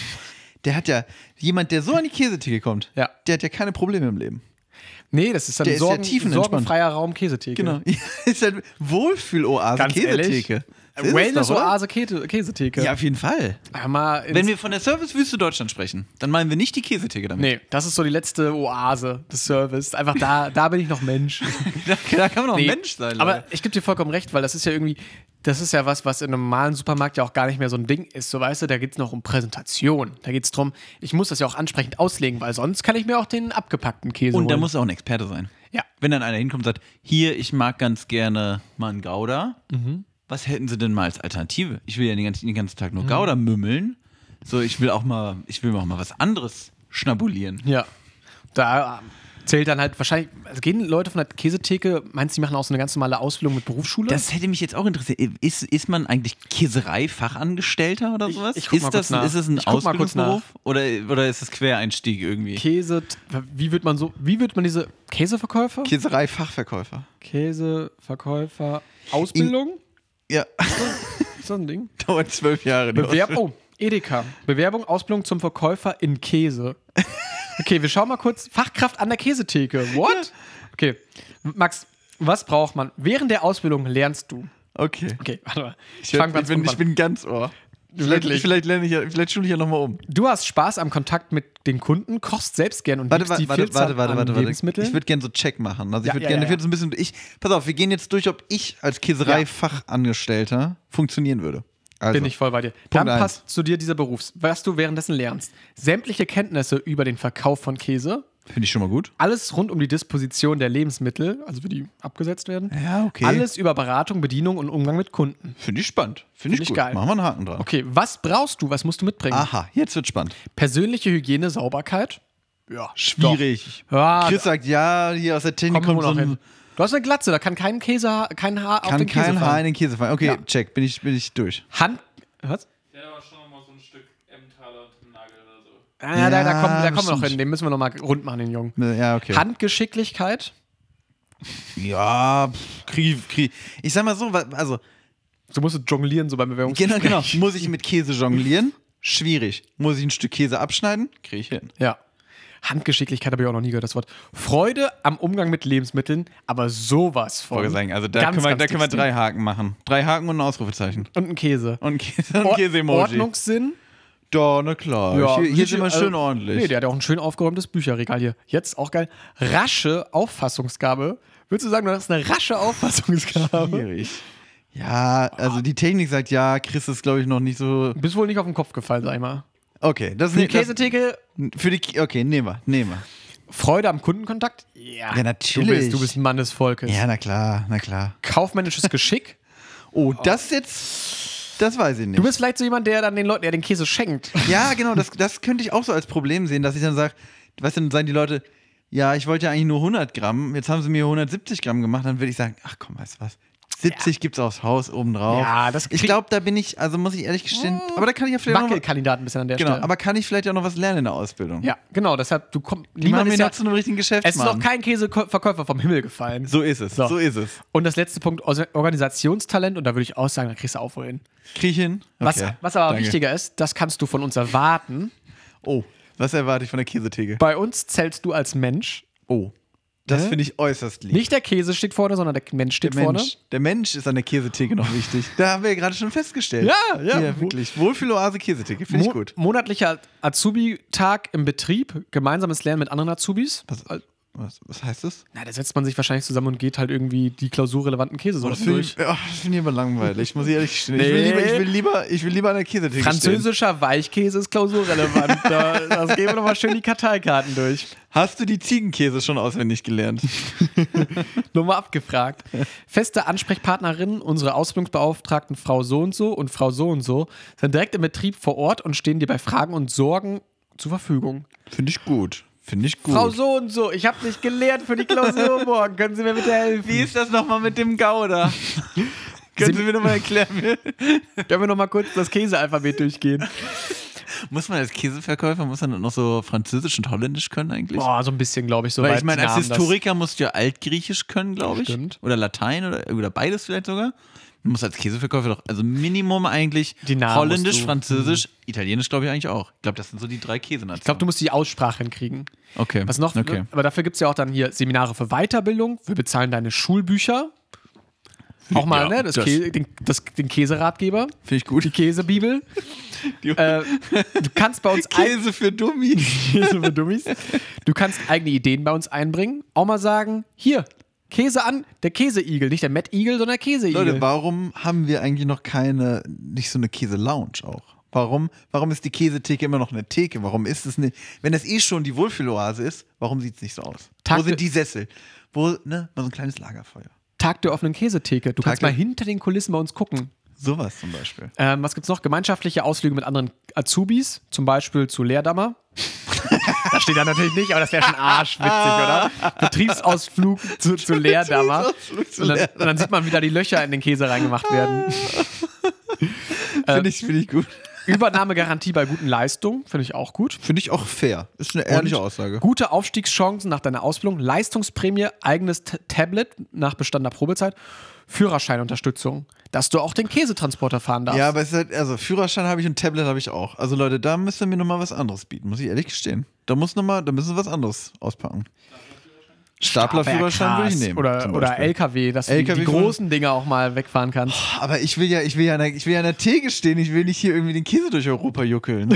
Speaker 1: Der hat ja, jemand, der so an die Käsetheke kommt,
Speaker 2: Ja.
Speaker 1: der hat ja keine Probleme im Leben.
Speaker 2: Nee, das ist dann
Speaker 1: Der ist ja
Speaker 2: Sorgen, sorgenfreier Raum Käsetheke.
Speaker 1: Genau. <laughs> ist halt Wohlfühloase,
Speaker 2: Ganz ehrlich?
Speaker 1: Käsetheke. Das ist es doch, oder?
Speaker 2: Wellness-Oase Käse- Käsetheke.
Speaker 1: Ja, auf jeden Fall. Wenn wir von der Servicewüste Deutschland sprechen, dann meinen wir nicht die Käsetheke damit.
Speaker 2: Nee, das ist so die letzte Oase des Service. Einfach da, da bin ich noch Mensch. <laughs>
Speaker 1: Da, da kann man auch
Speaker 2: Nee,
Speaker 1: Mensch sein.
Speaker 2: Aber
Speaker 1: Leute.
Speaker 2: ich gebe dir vollkommen recht, weil das ist ja irgendwie, das ist ja was, was in einem normalen Supermarkt ja auch gar nicht mehr so ein Ding ist. So weißt du, da geht es noch um Präsentation. Da geht es darum, ich muss das ja auch ansprechend auslegen, weil sonst kann ich mir auch den abgepackten Käse
Speaker 1: Und da
Speaker 2: holen.
Speaker 1: muss auch ein Experte sein.
Speaker 2: ja.
Speaker 1: Wenn dann einer hinkommt und sagt, hier, ich mag ganz gerne mal einen Gouda. Was hätten sie denn mal als Alternative? Ich will ja den ganzen, den ganzen Tag nur Gouda mümmeln. So, ich will auch mal, ich will auch mal was anderes schnabulieren.
Speaker 2: Ja. Da zählt dann halt wahrscheinlich, also gehen Leute von der Käsetheke, meinst du, die machen auch so eine ganz normale Ausbildung mit Berufsschule?
Speaker 1: Das hätte mich jetzt auch interessiert. Ist, ist man eigentlich Käserei-Fachangestellter oder
Speaker 2: Ich-
Speaker 1: sowas?
Speaker 2: ich guck
Speaker 1: ist,
Speaker 2: mal
Speaker 1: das,
Speaker 2: kurz nach.
Speaker 1: ist das ein
Speaker 2: Ich
Speaker 1: Ausbildungsberuf? Oder, oder ist das Quereinstieg irgendwie?
Speaker 2: Käse, wie wird man so, wie wird man diese Käseverkäufer?
Speaker 1: Käserei-Fachverkäufer.
Speaker 2: Käseverkäufer, Ausbildung?
Speaker 1: Ja,
Speaker 2: das ein Ding? <laughs>
Speaker 1: dauert zwölf Jahre.
Speaker 2: Bewerb oh, Edeka. Bewerbung, Ausbildung zum Verkäufer in Käse. Okay, wir schauen mal kurz. Fachkraft an der Käsetheke. What? Okay. Max, was braucht man? Während der Ausbildung lernst du.
Speaker 1: Okay.
Speaker 2: Okay, warte mal.
Speaker 1: Ich,
Speaker 2: fang
Speaker 1: ich,
Speaker 2: ganz
Speaker 1: bin,
Speaker 2: unten
Speaker 1: ich bin ganz ohr. Vielleicht, vielleicht, lerne ich ja, vielleicht schule ich ja nochmal um.
Speaker 2: Du hast Spaß am Kontakt mit den Kunden, kochst selbst gern und
Speaker 1: Warte,
Speaker 2: liebst
Speaker 1: warte,
Speaker 2: die
Speaker 1: warte, warte, warte, warte, warte. Ich würde gerne so Check machen. Also ich
Speaker 2: Ja,
Speaker 1: würde
Speaker 2: ja,
Speaker 1: gerne,
Speaker 2: ja,
Speaker 1: so ein bisschen, ich, pass auf, wir gehen jetzt durch, ob ich als Käserei-Fachangestellter funktionieren würde. Also,
Speaker 2: Bin ich voll bei dir.
Speaker 1: Punkt
Speaker 2: Dann
Speaker 1: eins.
Speaker 2: passt zu dir dieser Beruf, was du währenddessen lernst. Sämtliche Kenntnisse über den Verkauf von Käse,
Speaker 1: Finde ich schon mal gut.
Speaker 2: alles rund um die Disposition der Lebensmittel, also wie die abgesetzt werden.
Speaker 1: Ja, okay.
Speaker 2: Alles über Beratung, Bedienung und Umgang mit Kunden.
Speaker 1: Finde ich spannend. Finde ich,
Speaker 2: Find ich
Speaker 1: gut.
Speaker 2: geil.
Speaker 1: Machen wir einen Haken dran.
Speaker 2: Okay, was brauchst du? Was musst du mitbringen?
Speaker 1: Aha, jetzt wird spannend.
Speaker 2: Persönliche Hygiene, Sauberkeit. Ja,
Speaker 1: Schwierig.
Speaker 2: Ja,
Speaker 1: Chris sagt, ja, hier aus der Technik
Speaker 2: kommen wir
Speaker 1: kommt so
Speaker 2: noch
Speaker 1: ein,
Speaker 2: hin. Du hast eine Glatze, da kann kein Käse, kein Haar auf
Speaker 1: kann
Speaker 2: den Käse
Speaker 1: kein Haar in
Speaker 2: fallen.
Speaker 1: den Käse fallen. Okay,
Speaker 2: Ja.
Speaker 1: check, bin ich, bin ich durch.
Speaker 2: Hand. Was?
Speaker 3: Der hat aber schon noch mal so ein Stück Emmentaler und Nagel so.
Speaker 2: Ah, ja, da, da
Speaker 1: Ja,
Speaker 2: kommen, da kommen wir noch hin. Den müssen wir noch mal rund machen, den Jungen.
Speaker 1: Ja, okay.
Speaker 2: Handgeschicklichkeit.
Speaker 1: Ja, krieg, krieg. Ich sag mal so, also,
Speaker 2: Du musst jonglieren, so beim
Speaker 1: genau,
Speaker 2: Bewerbungsgespräch.
Speaker 1: genau. Muss ich mit Käse jonglieren? Schwierig. Muss ich ein Stück Käse abschneiden? Krieg ich hin.
Speaker 2: Ja. Handgeschicklichkeit habe ich auch noch nie gehört, das Wort. Freude am Umgang mit Lebensmitteln, aber sowas von.
Speaker 1: Sagen, also da
Speaker 2: Ganz,
Speaker 1: können wir, da können wir drei Haken machen. Drei Haken und ein Ausrufezeichen.
Speaker 2: Und ein Käse.
Speaker 1: Und ein Käse, und Käse-Emoji.
Speaker 2: Ordnungssinn.
Speaker 1: Da, na klar. hier hier ist immer
Speaker 2: also-
Speaker 1: schön ordentlich.
Speaker 2: Nee, der hat auch ein schön aufgeräumtes Bücherregal hier. Jetzt auch geil. Rasche Auffassungsgabe. Würdest du sagen, du hast eine rasche Auffassungsgabe?
Speaker 1: Schwierig. Ja, also die Technik sagt ja, Chris ist, glaube ich, noch nicht so.
Speaker 2: Du bist wohl nicht auf den Kopf gefallen, sag ich mal.
Speaker 1: Okay, das
Speaker 2: Die
Speaker 1: ist das,
Speaker 2: Käsetheke,
Speaker 1: Für die, okay, nehmen wir, nehmen wir.
Speaker 2: Freude am Kundenkontakt? Ja,
Speaker 1: Ja,
Speaker 2: Du
Speaker 1: natürlich.
Speaker 2: bist, du bist ein Mann des Volkes.
Speaker 1: Ja, na klar, na klar.
Speaker 2: Kaufmännisches Geschick?
Speaker 1: Oh, das jetzt, das weiß ich nicht.
Speaker 2: Du bist vielleicht so jemand, der dann den Leuten ja den Käse schenkt.
Speaker 1: Ja, genau, das, das könnte ich auch so als Problem sehen, dass ich dann sage, weißt du, dann sagen die Leute, ja, ich wollte ja eigentlich nur 100 Gramm, jetzt haben sie mir 170 Gramm gemacht, dann würde ich sagen, ach komm, weißt du was, 70 gibt's aufs Haus obendrauf.
Speaker 2: Ja, das
Speaker 1: ich glaube, da bin ich, also muss ich ehrlich gestehen, aber da kann ich ja vielleicht auch noch,
Speaker 2: Wackelkandidat ein bisschen an der
Speaker 1: genau,
Speaker 2: Stelle.
Speaker 1: aber kann ich vielleicht auch noch was lernen in der Ausbildung.
Speaker 2: ja, genau, deshalb, du kommst, niemand ist ja,
Speaker 1: zu einem richtigen
Speaker 2: es ist noch kein Käseverkäufer vom Himmel gefallen.
Speaker 1: so ist es, so,
Speaker 2: So.
Speaker 1: ist es.
Speaker 2: Und das letzte Punkt, Organisationstalent, und da würde ich auch sagen, da kriegst du auch wohl hin.
Speaker 1: Krieg ich hin?
Speaker 2: Was,
Speaker 1: Okay,
Speaker 2: was aber
Speaker 1: danke.
Speaker 2: wichtiger ist, das kannst du von uns erwarten.
Speaker 1: Oh, was erwarte ich von der Käsetheke?
Speaker 2: Bei uns zählst du als Mensch.
Speaker 1: Oh, das finde ich äußerst lieb.
Speaker 2: Nicht der Käse steht vorne, sondern der Mensch steht
Speaker 1: der
Speaker 2: vorne.
Speaker 1: Mensch, der Mensch ist an der Käsetheke noch wichtig. Da haben wir ja gerade schon festgestellt.
Speaker 2: Ja, ja.
Speaker 1: Ja, wirklich. Wohlfühloase Käsetheke, finde ich
Speaker 2: Mo
Speaker 1: gut.
Speaker 2: Monatlicher Azubi-Tag im Betrieb, gemeinsames Lernen mit anderen Azubis.
Speaker 1: Was, was, was heißt das?
Speaker 2: Na, da setzt man sich wahrscheinlich zusammen und geht halt irgendwie die klausurrelevanten Käsesorten
Speaker 1: finde
Speaker 2: durch.
Speaker 1: ich, oh, das finde ich aber langweilig, muss ich ehrlich gestehen. Ich, will
Speaker 2: Nee.
Speaker 1: lieber, ich, will lieber, ich will lieber an der Käsetheke stehen.
Speaker 2: Französischer Weichkäse ist klausurrelevant. da, <laughs> das gehen wir nochmal schön die Karteikarten durch.
Speaker 1: Hast du die Ziegenkäse schon auswendig gelernt? <laughs>
Speaker 2: Nur mal abgefragt. Feste Ansprechpartnerinnen, unsere Ausbildungsbeauftragten Frau so und so und Frau so und so, sind direkt im Betrieb vor Ort und stehen dir bei Fragen und Sorgen zur Verfügung.
Speaker 1: Finde ich gut. Finde ich gut.
Speaker 2: Frau so und so, ich habe nicht gelernt für die Klausur <laughs> morgen. Können Sie mir bitte helfen?
Speaker 1: Wie ist das nochmal mit dem Gouda? <laughs> Können Sie mir nochmal erklären? <laughs>
Speaker 2: Können wir noch mal kurz das Käsealphabet durchgehen?
Speaker 1: muss man als Käseverkäufer, muss man noch so Französisch und Holländisch können eigentlich?
Speaker 2: Boah, so ein bisschen, glaube ich, so
Speaker 1: Weil
Speaker 2: weit
Speaker 1: ich meine, als
Speaker 2: das-
Speaker 1: Historiker musst du ja Altgriechisch können, glaube ich.
Speaker 2: Stimmt.
Speaker 1: Oder Latein oder, oder beides vielleicht sogar. Du musst als Käseverkäufer doch, also Minimum eigentlich Holländisch, Französisch, Italienisch glaube ich eigentlich auch. Ich glaube, das sind so die drei Käsenationen.
Speaker 2: Ich glaube, du musst die Aussprache hinkriegen.
Speaker 1: okay.
Speaker 2: Was noch?
Speaker 1: Okay.
Speaker 2: Aber dafür gibt es ja auch dann hier Seminare für Weiterbildung. Wir bezahlen deine Schulbücher. Auch mal,
Speaker 1: Ja,
Speaker 2: ne? Das
Speaker 1: das-
Speaker 2: Kä den, das, den Käseratgeber.
Speaker 1: Finde ich gut.
Speaker 2: Die Käsebibel. <laughs>
Speaker 1: Die-
Speaker 2: äh, du kannst bei uns <laughs>
Speaker 1: Käse für Dummies. <laughs>
Speaker 2: Käse für Dummies. Du kannst eigene Ideen bei uns einbringen. Auch mal sagen, hier, Käse an, der Käseigel, nicht der Matt Igel, sondern der Käseigel.
Speaker 1: Leute, warum haben wir eigentlich noch keine, nicht so eine Käse-Lounge auch? Warum, warum ist die Käsetheke immer noch eine Theke? Warum ist es nicht, wenn das eh schon die Wohlfühloase ist, warum sieht es nicht so aus?
Speaker 2: Tag
Speaker 1: Wo sind die Sessel? Wo, ne, mal so ein kleines Lagerfeuer.
Speaker 2: Tag der offenen Käsetheke. Du kannst
Speaker 1: der-
Speaker 2: mal hinter den Kulissen bei uns gucken.
Speaker 1: Sowas zum Beispiel.
Speaker 2: Ähm, was gibt's noch? Gemeinschaftliche Ausflüge mit anderen Azubis, zum Beispiel zu Leerdammer. Das steht da natürlich nicht, aber das wäre schon arschwitzig, oder? Betriebsausflug zu, zu Leerdammer. Und dann, und dann sieht man, wie da die Löcher in den Käse reingemacht werden. <laughs>
Speaker 1: Finde ich, find ich gut.
Speaker 2: Übernahmegarantie bei guten Leistungen, finde ich auch gut.
Speaker 1: Finde ich auch fair. Ist eine ehrliche Aussage.
Speaker 2: Gute Aufstiegschancen nach deiner Ausbildung, Leistungsprämie, eigenes T Tablet nach bestandener Probezeit, Führerscheinunterstützung, dass du auch den Käsetransporter fahren darfst.
Speaker 1: Ja, aber es ist halt, also Führerschein habe ich und Tablet habe ich auch. Also Leute, da müsst ihr mir nochmal was anderes bieten, muss ich ehrlich gestehen. Da muss noch mal, da müssen wir was anderes auspacken. Staplerführerschein würde ich nehmen.
Speaker 2: Oder, oder. LKW, dass du
Speaker 1: LKW
Speaker 2: die großen Dinger auch mal wegfahren kannst.
Speaker 1: Aber ich will ja, ich will ja, an der, ich will ja an der Theke stehen. Ich will nicht hier irgendwie den Käse durch Europa juckeln.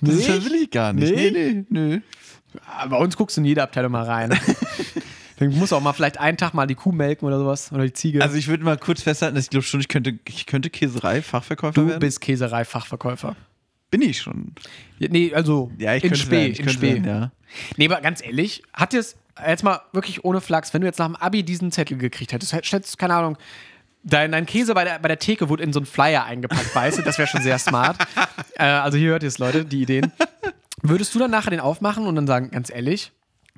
Speaker 1: Das will ich gar nicht.
Speaker 2: Nee?
Speaker 1: Nee, nee.
Speaker 2: Aber Bei uns guckst du in jede Abteilung mal rein. <laughs> Musst du auch mal vielleicht einen Tag mal die Kuh melken oder sowas. Oder die Ziege.
Speaker 1: Also ich würde mal kurz festhalten, dass ich glaube schon, ich könnte, ich könnte Käserei-Fachverkäufer
Speaker 2: du
Speaker 1: werden.
Speaker 2: bist Käserei-Fachverkäufer.
Speaker 1: Bin ich schon.
Speaker 2: Ja, Nee, also
Speaker 1: Ja, ich
Speaker 2: in
Speaker 1: könnte
Speaker 2: Spee. in Spee.
Speaker 1: werden, ja.
Speaker 2: Nee, aber ganz ehrlich, hat es jetzt mal wirklich ohne Flachs, wenn du jetzt nach dem Abi diesen Zettel gekriegt hättest, hättest, keine Ahnung, dein, dein Käse bei der, bei der Theke wurde in so einen Flyer eingepackt, weißt du? Das wäre schon sehr smart. <laughs> äh, also hier hört ihr es, Leute, die Ideen. Würdest du dann nachher den aufmachen und dann sagen, ganz ehrlich,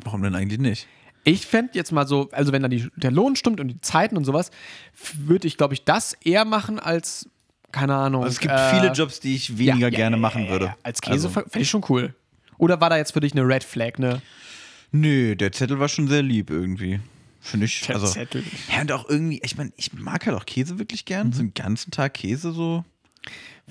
Speaker 1: Warum denn eigentlich nicht?
Speaker 2: Ich fände jetzt mal so, also wenn dann die, der Lohn stimmt und die Zeiten und sowas, würde ich, glaube ich, das eher machen als, keine Ahnung.
Speaker 1: Also es gibt
Speaker 2: äh,
Speaker 1: viele Jobs, die ich weniger
Speaker 2: ja, ja,
Speaker 1: gerne machen
Speaker 2: ja,
Speaker 1: würde.
Speaker 2: Als Käse
Speaker 1: Also,
Speaker 2: fände ich schon cool. Oder war da jetzt für dich eine Red Flag, ne?
Speaker 1: nö, der Zettel war schon sehr lieb irgendwie. Finde ich.
Speaker 2: Der
Speaker 1: also,
Speaker 2: Zettel.
Speaker 1: Ja, und auch irgendwie, ich meine, ich mag halt auch Käse wirklich gern. So einen ganzen Tag Käse so.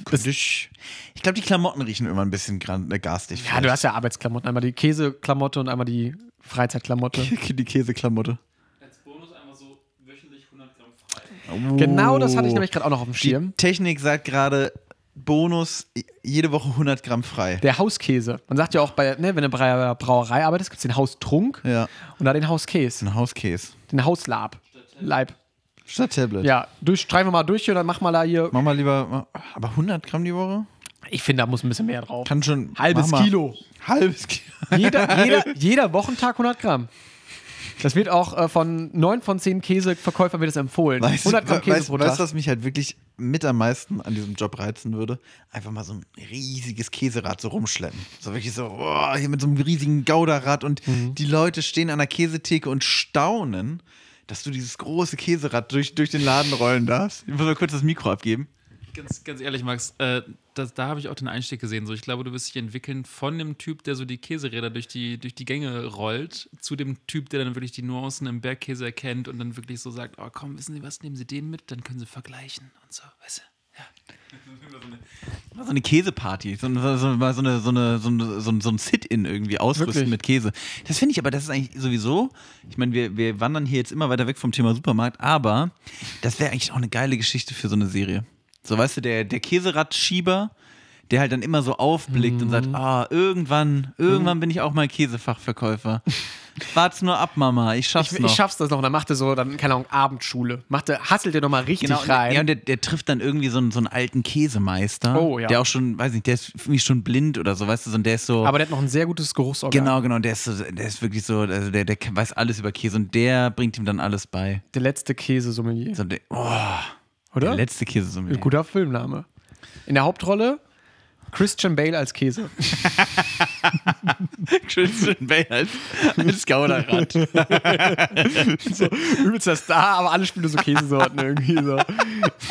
Speaker 1: Könnte ich ich glaube, die Klamotten riechen immer ein bisschen äh, garstig.
Speaker 2: Ja, du hast ja Arbeitsklamotten. Einmal die Käseklamotte und einmal die Freizeitklamotte. <laughs>
Speaker 1: die Käseklamotte.
Speaker 3: Als Bonus einmal so wöchentlich 100 Gramm frei.
Speaker 2: Genau das hatte ich nämlich gerade auch noch auf dem
Speaker 1: Die
Speaker 2: Schirm.
Speaker 1: Technik sagt gerade Bonus jede Woche 100 Gramm frei.
Speaker 2: Der Hauskäse. Man sagt ja auch, bei, ne, wenn du bei einer Brauerei arbeitest, gibt es den Haustrunk
Speaker 1: Ja,
Speaker 2: und da den Hauskäse.
Speaker 1: ein Hauskäse.
Speaker 2: Den Hauslab. Leib.
Speaker 1: Statt Tablet.
Speaker 2: Ja, durch, streifen wir mal durch und dann mach mal da hier.
Speaker 1: Mach mal lieber, aber 100 Gramm die Woche?
Speaker 2: Ich finde, da muss ein bisschen mehr drauf.
Speaker 1: Kann schon.
Speaker 2: Halbes. Kilo.
Speaker 1: Halbes Kilo. <laughs>
Speaker 2: Jeder, jeder, jeder Wochentag 100 Gramm. Das wird auch äh, von 9 von 10 Käseverkäufern wird das empfohlen.
Speaker 1: Weißt, du,
Speaker 2: 100 Gramm Käse
Speaker 1: weißt,
Speaker 2: pro
Speaker 1: weißt
Speaker 2: Tag.
Speaker 1: du, was mich halt wirklich mit am meisten an diesem Job reizen würde? Einfach mal so ein riesiges Käserad so rumschleppen. So wirklich so, oh, hier mit so einem riesigen Gouderrad und
Speaker 2: Mhm.
Speaker 1: die Leute stehen an der Käsetheke und staunen, dass du dieses große Käserad durch, durch den Laden rollen darfst. Ich muss mal kurz das Mikro abgeben.
Speaker 3: Ganz, ganz ehrlich, Max, äh, das, da habe ich auch den Einstieg gesehen. So, ich glaube, du wirst dich entwickeln von dem Typ, der so die Käseräder durch die, durch die Gänge rollt, zu dem Typ, der dann wirklich die Nuancen im Bergkäse erkennt und dann wirklich so sagt: Oh, komm, wissen Sie was, nehmen Sie den mit, dann können Sie vergleichen und so, weißt du?
Speaker 1: Mal <laughs> so eine Käseparty, so, so, so, eine, so, eine, so, eine, so, ein- so ein Sit-In irgendwie ausrüsten
Speaker 2: Wirklich?
Speaker 1: mit Käse. Das finde ich aber, das ist eigentlich sowieso, ich meine, wir, wir wandern hier jetzt immer weiter weg vom Thema Supermarkt, aber das wäre eigentlich auch eine geile Geschichte für so eine Serie. So, weißt du, der, der Käseradschieber, der halt dann immer so aufblickt und sagt, ah, irgendwann, irgendwann bin ich auch mal Käsefachverkäufer. <laughs> Wart's nur ab, Mama, ich schaff's
Speaker 2: Ich,
Speaker 1: noch.
Speaker 2: ich schaff's das noch. Und dann macht er so, dann, keine Ahnung, Abendschule. Macht er, hasselt er nochmal richtig
Speaker 1: Genau,
Speaker 2: rein.
Speaker 1: Ja, und der, der trifft dann irgendwie so einen, so einen alten Käsemeister,
Speaker 2: Oh, ja.
Speaker 1: der auch schon, weiß nicht, der ist irgendwie schon blind oder so, weißt du, und der ist so.
Speaker 2: aber der hat noch ein sehr gutes Geruchsorgan.
Speaker 1: genau, genau, der ist, so, der ist wirklich so, also der, der weiß alles über Käse und der bringt ihm dann alles bei.
Speaker 2: Der letzte Käsesommelier.
Speaker 1: So, der, oh,
Speaker 2: Oder?
Speaker 1: der letzte Käsesommelier.
Speaker 2: Guter Filmname. In der Hauptrolle Christian Bale als Käse. <laughs>
Speaker 1: Christian Bale als, als Gauderrad. <laughs>
Speaker 2: Übelster Star, aber alle spielen so Käsesorten irgendwie so.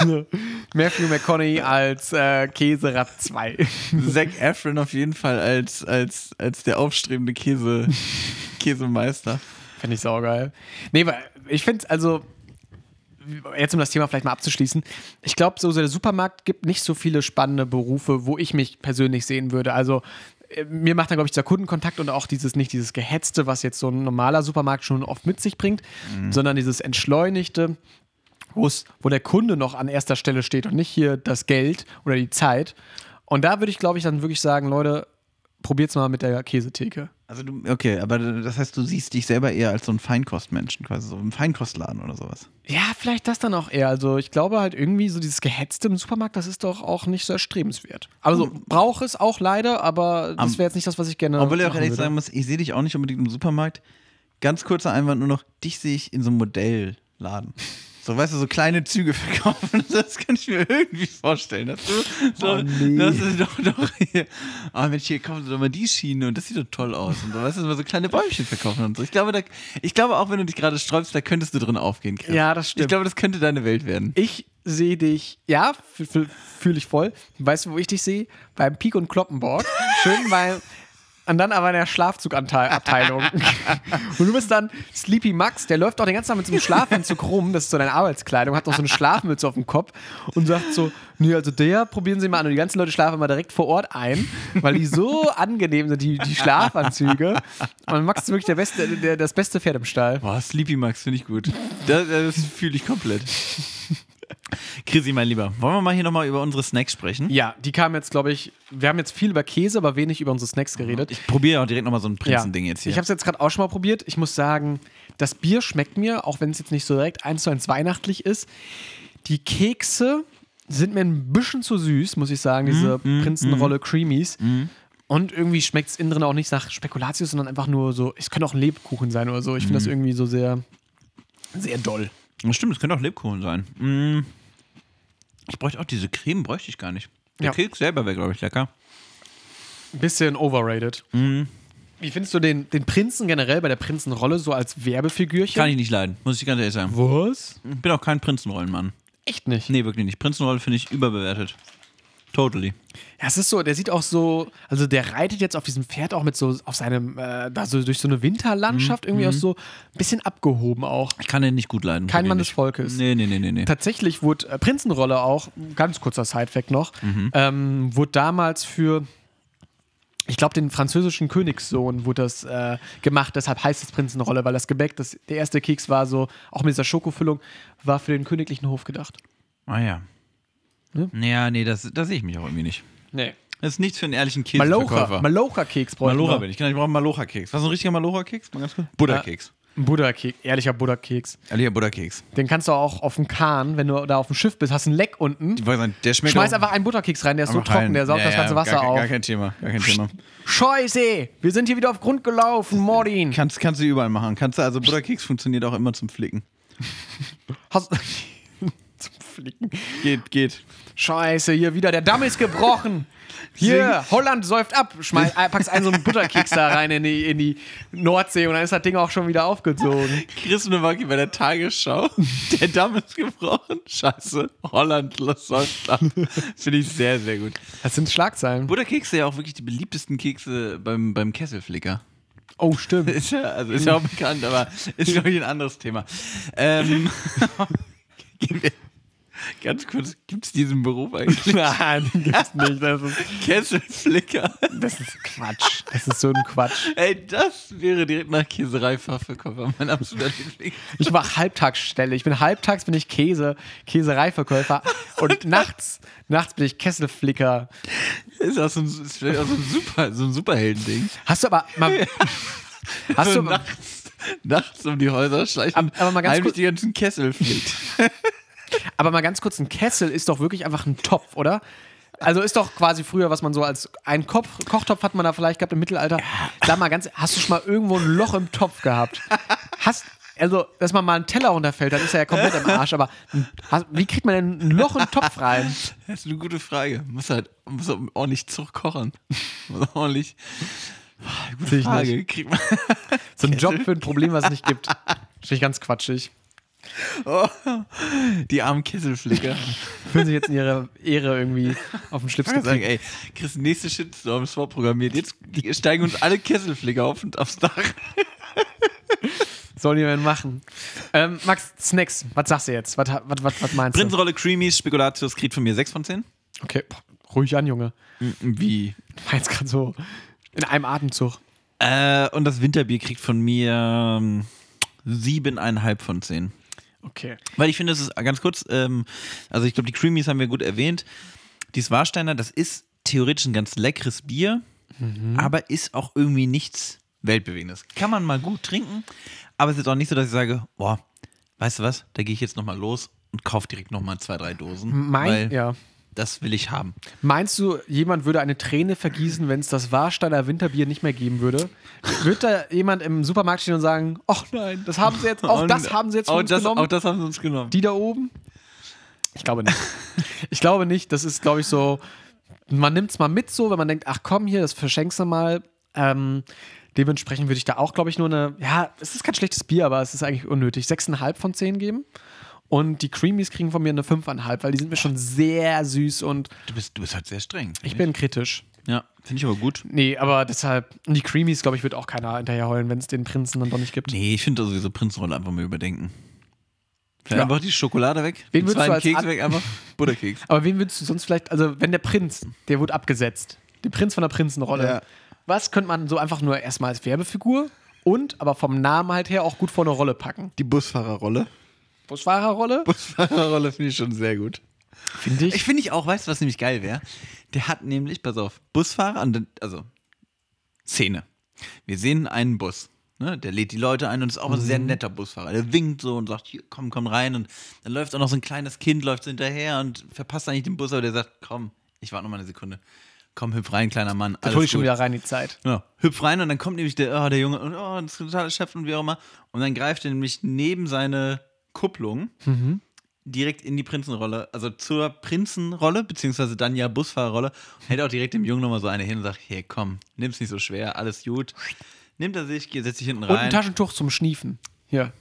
Speaker 2: so. <laughs> Matthew McConaughey als äh, Käserad 2.
Speaker 1: Zac Efron auf jeden Fall als, als, als der aufstrebende Käse, Käsemeister.
Speaker 2: Finde ich saugeil. Nee, weil ich finde also jetzt um das Thema vielleicht mal abzuschließen, ich glaube, so der Supermarkt gibt nicht so viele spannende Berufe, wo ich mich persönlich sehen würde. Also äh, mir macht dann, glaube ich, dieser Kundenkontakt und auch dieses, nicht dieses Gehetzte, was jetzt so ein normaler Supermarkt schon oft mit sich bringt, sondern dieses Entschleunigte, wo der Kunde noch an erster Stelle steht und nicht hier das Geld oder die Zeit. Und da würde ich, glaube ich, dann wirklich sagen, Leute, probiert's mal mit der Käsetheke.
Speaker 1: Also du, okay, aber das heißt, du siehst dich selber eher als so ein Feinkostmenschen, quasi so im Feinkostladen oder sowas.
Speaker 2: Ja, vielleicht das dann auch eher. Also ich glaube halt irgendwie so dieses Gehetzte im Supermarkt, das ist doch auch nicht so erstrebenswert. Also brauche es auch leider, aber das wäre jetzt nicht das, was ich gerne.
Speaker 1: Obwohl ich auch ehrlich
Speaker 2: würde.
Speaker 1: sagen muss, ich sehe dich auch nicht unbedingt im Supermarkt. Ganz kurzer Einwand nur noch, dich sehe ich in so einem Modellladen. So, weißt du, so kleine Züge <laughs> verkaufen. Das kann ich mir irgendwie vorstellen. Dass du, so,
Speaker 2: Oh, nee.
Speaker 1: das ist doch, doch hier. Oh Mensch, hier kaufen sie doch mal die Schiene und das sieht doch toll aus. Und so, weißt du, so kleine Bäumchen verkaufen und so. Ich glaube, da, ich glaube auch, wenn du dich gerade sträubst, da könntest du drin aufgehen, Chris.
Speaker 2: Ja, das
Speaker 1: Ich
Speaker 2: stimmt.
Speaker 1: glaube, das könnte deine Welt werden.
Speaker 2: Ich sehe dich, ja, fühle ich voll. Weißt du, wo ich dich sehe? Beim Pik und Kloppenborg. Schön beim. Und dann aber in der Schlafzugabteilung. <laughs> und du bist dann Sleepy Max, der läuft auch den ganzen Tag mit so einem Schlafanzug rum, das ist so deine Arbeitskleidung, hat noch so eine Schlafmütze auf dem Kopf und sagt so, nee, also der, probieren Sie mal an. Und die ganzen Leute schlafen immer direkt vor Ort ein, weil die so angenehm sind, die, die Schlafanzüge. Und Max ist wirklich der beste, der, das beste Pferd im Stall.
Speaker 1: Boah, Sleepy Max finde ich gut. Das, das fühle ich komplett. Chrissy, mein Lieber, wollen wir mal hier nochmal über unsere Snacks sprechen?
Speaker 2: Ja, die kamen jetzt, glaube ich, wir haben jetzt viel über Käse, aber wenig über unsere Snacks geredet.
Speaker 1: Ich probiere auch direkt nochmal so ein Prinzending jetzt hier.
Speaker 2: Ich habe es jetzt gerade auch schon mal probiert. Ich muss sagen, das Bier schmeckt mir, auch wenn es jetzt nicht so direkt eins zu eins weihnachtlich ist. Die Kekse sind mir ein bisschen zu süß, muss ich sagen, diese Prinzenrolle Creamies. Und irgendwie schmeckt es innen drin auch nicht nach Spekulatius, sondern einfach nur so, es könnte auch ein Lebkuchen sein oder so. Ich finde das irgendwie so sehr, sehr doll.
Speaker 1: Das stimmt, das könnte auch Lebkuchen sein. Mm. Ich bräuchte auch diese Creme, bräuchte ich gar nicht. Der
Speaker 2: Ja.
Speaker 1: Keks selber wäre, glaube ich, lecker.
Speaker 2: Ein bisschen overrated. Wie findest du den, den Prinzen generell bei der Prinzenrolle so als Werbefigürchen?
Speaker 1: Kann ich nicht leiden, muss ich ganz ehrlich sagen.
Speaker 2: Was?
Speaker 1: Ich bin auch kein Prinzenrollenmann.
Speaker 2: Echt nicht.
Speaker 1: Nee, wirklich nicht. Prinzenrolle finde ich überbewertet. Totally.
Speaker 2: Ja, es ist so, der sieht auch so, also der reitet jetzt auf diesem Pferd auch mit so, auf seinem, äh, da so durch so eine Winterlandschaft irgendwie auch so ein bisschen abgehoben auch.
Speaker 1: Ich kann den nicht gut leiden.
Speaker 2: Kein Mann des Volkes.
Speaker 1: Nee, nee, nee, nee. nee.
Speaker 2: Tatsächlich wurde äh, Prinzenrolle auch, ganz kurzer Sidefact noch, ähm, wurde damals für, ich glaube, den französischen Königssohn wurde das äh, gemacht, deshalb heißt es Prinzenrolle, weil das Gebäck, das, der erste Keks war so, auch mit dieser Schokofüllung, war für den königlichen Hof gedacht.
Speaker 1: Ah ja.
Speaker 2: Ne?
Speaker 1: Ja, nee, das, da sehe ich mich auch irgendwie nicht.
Speaker 2: Nee.
Speaker 1: Das ist nichts für einen ehrlichen
Speaker 2: Malocha,
Speaker 1: Käseverkäufer.
Speaker 2: Malocha-Keks bräuchten
Speaker 1: Malocha
Speaker 2: wir.
Speaker 1: bin ich. Genau, ich brauche einen Malocha-Keks. Was ist ein richtiger Malocha-Keks? Butterkeks.
Speaker 2: Ein Buddha-Keks, ehrlicher Buddha-Keks.
Speaker 1: Ehrlicher Butterkeks.
Speaker 2: Den kannst du auch auf dem Kahn, wenn du da auf dem Schiff bist, hast ein Leck unten.
Speaker 1: Der schmeckt
Speaker 2: Schmeiß einfach einen Butterkeks rein, der ist so trocken,
Speaker 1: rein.
Speaker 2: der saugt
Speaker 1: Ja,
Speaker 2: das
Speaker 1: ja,
Speaker 2: ganze Wasser
Speaker 1: gar,
Speaker 2: auf.
Speaker 1: Gar kein Thema, gar kein Thema.
Speaker 2: Scheiße, wir sind hier wieder auf Grund gelaufen, Mordin.
Speaker 1: Kannst, kannst du überall machen. Kannst du, also Butterkeks funktioniert auch immer zum Flicken. <laughs>
Speaker 2: Hast <laughs> zum Flicken.
Speaker 1: Geht, geht.
Speaker 2: Scheiße, hier wieder, der Damm ist gebrochen. Hier, Holland säuft ab. Schmeiß, packst einen so einen Butterkeks da rein in die, in die Nordsee und dann ist das Ding auch schon wieder aufgezogen.
Speaker 1: Chris Nowacki bei der Tagesschau. Der Damm ist gebrochen. Scheiße. Holland läuft ab. Finde ich sehr, sehr gut.
Speaker 2: Das sind Schlagzeilen.
Speaker 1: Butterkekse ja auch wirklich die beliebtesten Kekse beim, beim Kesselflicker.
Speaker 2: Oh, stimmt.
Speaker 1: Ist ja, also ist ja auch bekannt, aber ist, glaube ich, ein anderes Thema. Ähm, <laughs> gehen wir- ganz kurz, gibt es diesen Beruf eigentlich? <laughs>
Speaker 2: Nein, gibt's <laughs> nicht. Das ist,
Speaker 1: Kesselflicker.
Speaker 2: das ist Quatsch. Das ist so ein Quatsch.
Speaker 1: Ey, das wäre direkt nach Käsereifachverkäufer mein absoluter Liebling. <laughs>
Speaker 2: Ich mache Halbtagsstelle. Ich bin halbtags bin ich Käse, Käsereiverkäufer und nachts, nachts bin ich Kesselflicker.
Speaker 1: Ist auch so ein, ist vielleicht auch so ein, super, so ein Superhelden-Ding.
Speaker 2: Hast du aber mal, hast
Speaker 1: so
Speaker 2: du
Speaker 1: nachts, nachts um die Häuser schleichen,
Speaker 2: Aber- aber mal ganz
Speaker 1: heimlich
Speaker 2: kurz-
Speaker 1: die ganzen Kessel flickt.
Speaker 2: Aber mal ganz kurz ein Kessel ist doch wirklich einfach ein Topf, oder? Also ist doch quasi früher, was man so als ein Kopf, Kochtopf hat man da vielleicht gehabt im Mittelalter. Sag mal ganz, hast du schon mal irgendwo ein Loch im Topf gehabt? Hast also, dass man mal einen Teller runterfällt, dann ist er ja komplett im Arsch. Aber hast, wie kriegt man denn ein Loch im Topf rein?
Speaker 1: Das ist eine gute Frage. Muss halt muss auch ordentlich zurückkochen. <laughs> Muss ordentlich. Gute Frage. Kriegt man
Speaker 2: So ein Job für ein Problem, was es nicht gibt. Finde ich ganz quatschig. <laughs>
Speaker 1: die armen Kesselflicker.
Speaker 2: Fühlen <laughs> sich jetzt in ihrer Ehre irgendwie auf den Schlips
Speaker 1: sagen, ey, Chris, nächste Shitstorm ist vorprogrammiert. Jetzt steigen uns alle Kesselflicker auf und aufs Dach. <laughs>
Speaker 2: Soll jemand machen. Ähm, Max, Snacks, was sagst du jetzt? Was, was, was, was meinst du?
Speaker 1: Prinzenrolle Creamies, Spekulatius kriegt von mir 6 von 10.
Speaker 2: Okay, boah, ruhig an, Junge.
Speaker 1: Wie?
Speaker 2: War jetzt gerade so in einem Atemzug.
Speaker 1: Äh, und das Winterbier kriegt von mir ähm, 7,5 von 10.
Speaker 2: Okay.
Speaker 1: Weil ich finde, es ist ganz kurz, ähm, also ich glaube, die Creamies haben wir gut erwähnt. Dies Warsteiner, das ist theoretisch ein ganz leckeres Bier, aber ist auch irgendwie nichts Weltbewegendes. Kann man mal gut trinken, aber es ist auch nicht so, dass ich sage, boah, weißt du was, da gehe ich jetzt nochmal los und kaufe direkt nochmal zwei, drei Dosen.
Speaker 2: Mein,
Speaker 1: weil
Speaker 2: ja.
Speaker 1: Das will ich haben.
Speaker 2: Meinst du, jemand würde eine Träne vergießen, wenn es das Warsteiner Winterbier nicht mehr geben würde? Wird da jemand im Supermarkt stehen und sagen, ach nein, das haben sie jetzt, auch
Speaker 1: Und <laughs>
Speaker 2: das haben sie jetzt von
Speaker 1: auch
Speaker 2: uns
Speaker 1: das,
Speaker 2: genommen?
Speaker 1: Auch das haben sie uns genommen.
Speaker 2: Die da oben? Ich glaube nicht. ich glaube nicht. Das ist, glaube ich, so. Man nimmt es mal mit so, wenn man denkt, ach komm hier, das verschenkst du mal. Ähm, dementsprechend würde ich da auch, glaube ich, nur eine. Ja, es ist kein schlechtes Bier, aber es ist eigentlich unnötig. 6,5 von 10 geben. Und die Creamies kriegen von mir eine 5,5, weil die sind mir schon sehr süß und
Speaker 1: Du bist, du bist halt sehr streng. find
Speaker 2: ich bin kritisch.
Speaker 1: Ja, finde ich aber gut.
Speaker 2: Nee, aber deshalb, die Creamies, glaube ich, wird auch keiner hinterher heulen, wenn es den Prinzen dann doch nicht gibt.
Speaker 1: Nee, ich finde sowieso Prinzenrolle einfach mal überdenken. Vielleicht
Speaker 2: Ja.
Speaker 1: Einfach die Schokolade weg,
Speaker 2: Wen
Speaker 1: den
Speaker 2: würdest du
Speaker 1: zweiten
Speaker 2: als
Speaker 1: Keks weg, einfach Butterkeks. <laughs>
Speaker 2: Aber wen würdest du sonst vielleicht, also wenn der Prinz, der wurde abgesetzt, der Prinz von der Prinzenrolle,
Speaker 1: Ja.
Speaker 2: was könnte man so einfach nur erstmal als Werbefigur und aber vom Namen halt her auch gut vor eine Rolle packen?
Speaker 1: Die Busfahrerrolle.
Speaker 2: Busfahrerrolle?
Speaker 1: Busfahrerrolle finde ich schon sehr gut.
Speaker 2: Finde ich.
Speaker 1: Ich finde ich auch, weißt du, was nämlich geil wäre? Der hat nämlich, pass auf, Busfahrer, und dann- also Szene. Wir sehen einen Bus. Ne, der lädt die Leute ein und ist auch ein sehr netter Busfahrer. Der winkt so und sagt, hier, komm, komm rein. Und dann läuft auch noch so ein kleines Kind, läuft so hinterher und verpasst eigentlich den Bus, aber der sagt, komm, ich warte noch mal eine Sekunde. Komm, hüpf rein, kleiner Mann.
Speaker 2: da hole ich schon
Speaker 1: gut."
Speaker 2: wieder rein die Zeit.
Speaker 1: Ja, hüpf rein und dann kommt nämlich der, oh, der Junge und oh, das ist ein totaler Chef und wie auch immer. Und dann greift er nämlich neben seine Kupplung direkt in die Prinzenrolle, also zur Prinzenrolle, beziehungsweise dann ja Busfahrerrolle, und hält auch direkt dem Jungen nochmal so eine hin und sagt, hey, komm, nimm's nicht so schwer, alles gut. Nimmt er sich, setzt sich hinten
Speaker 2: Und ein
Speaker 1: rein.
Speaker 2: Taschentuch zum Schniefen. Hier.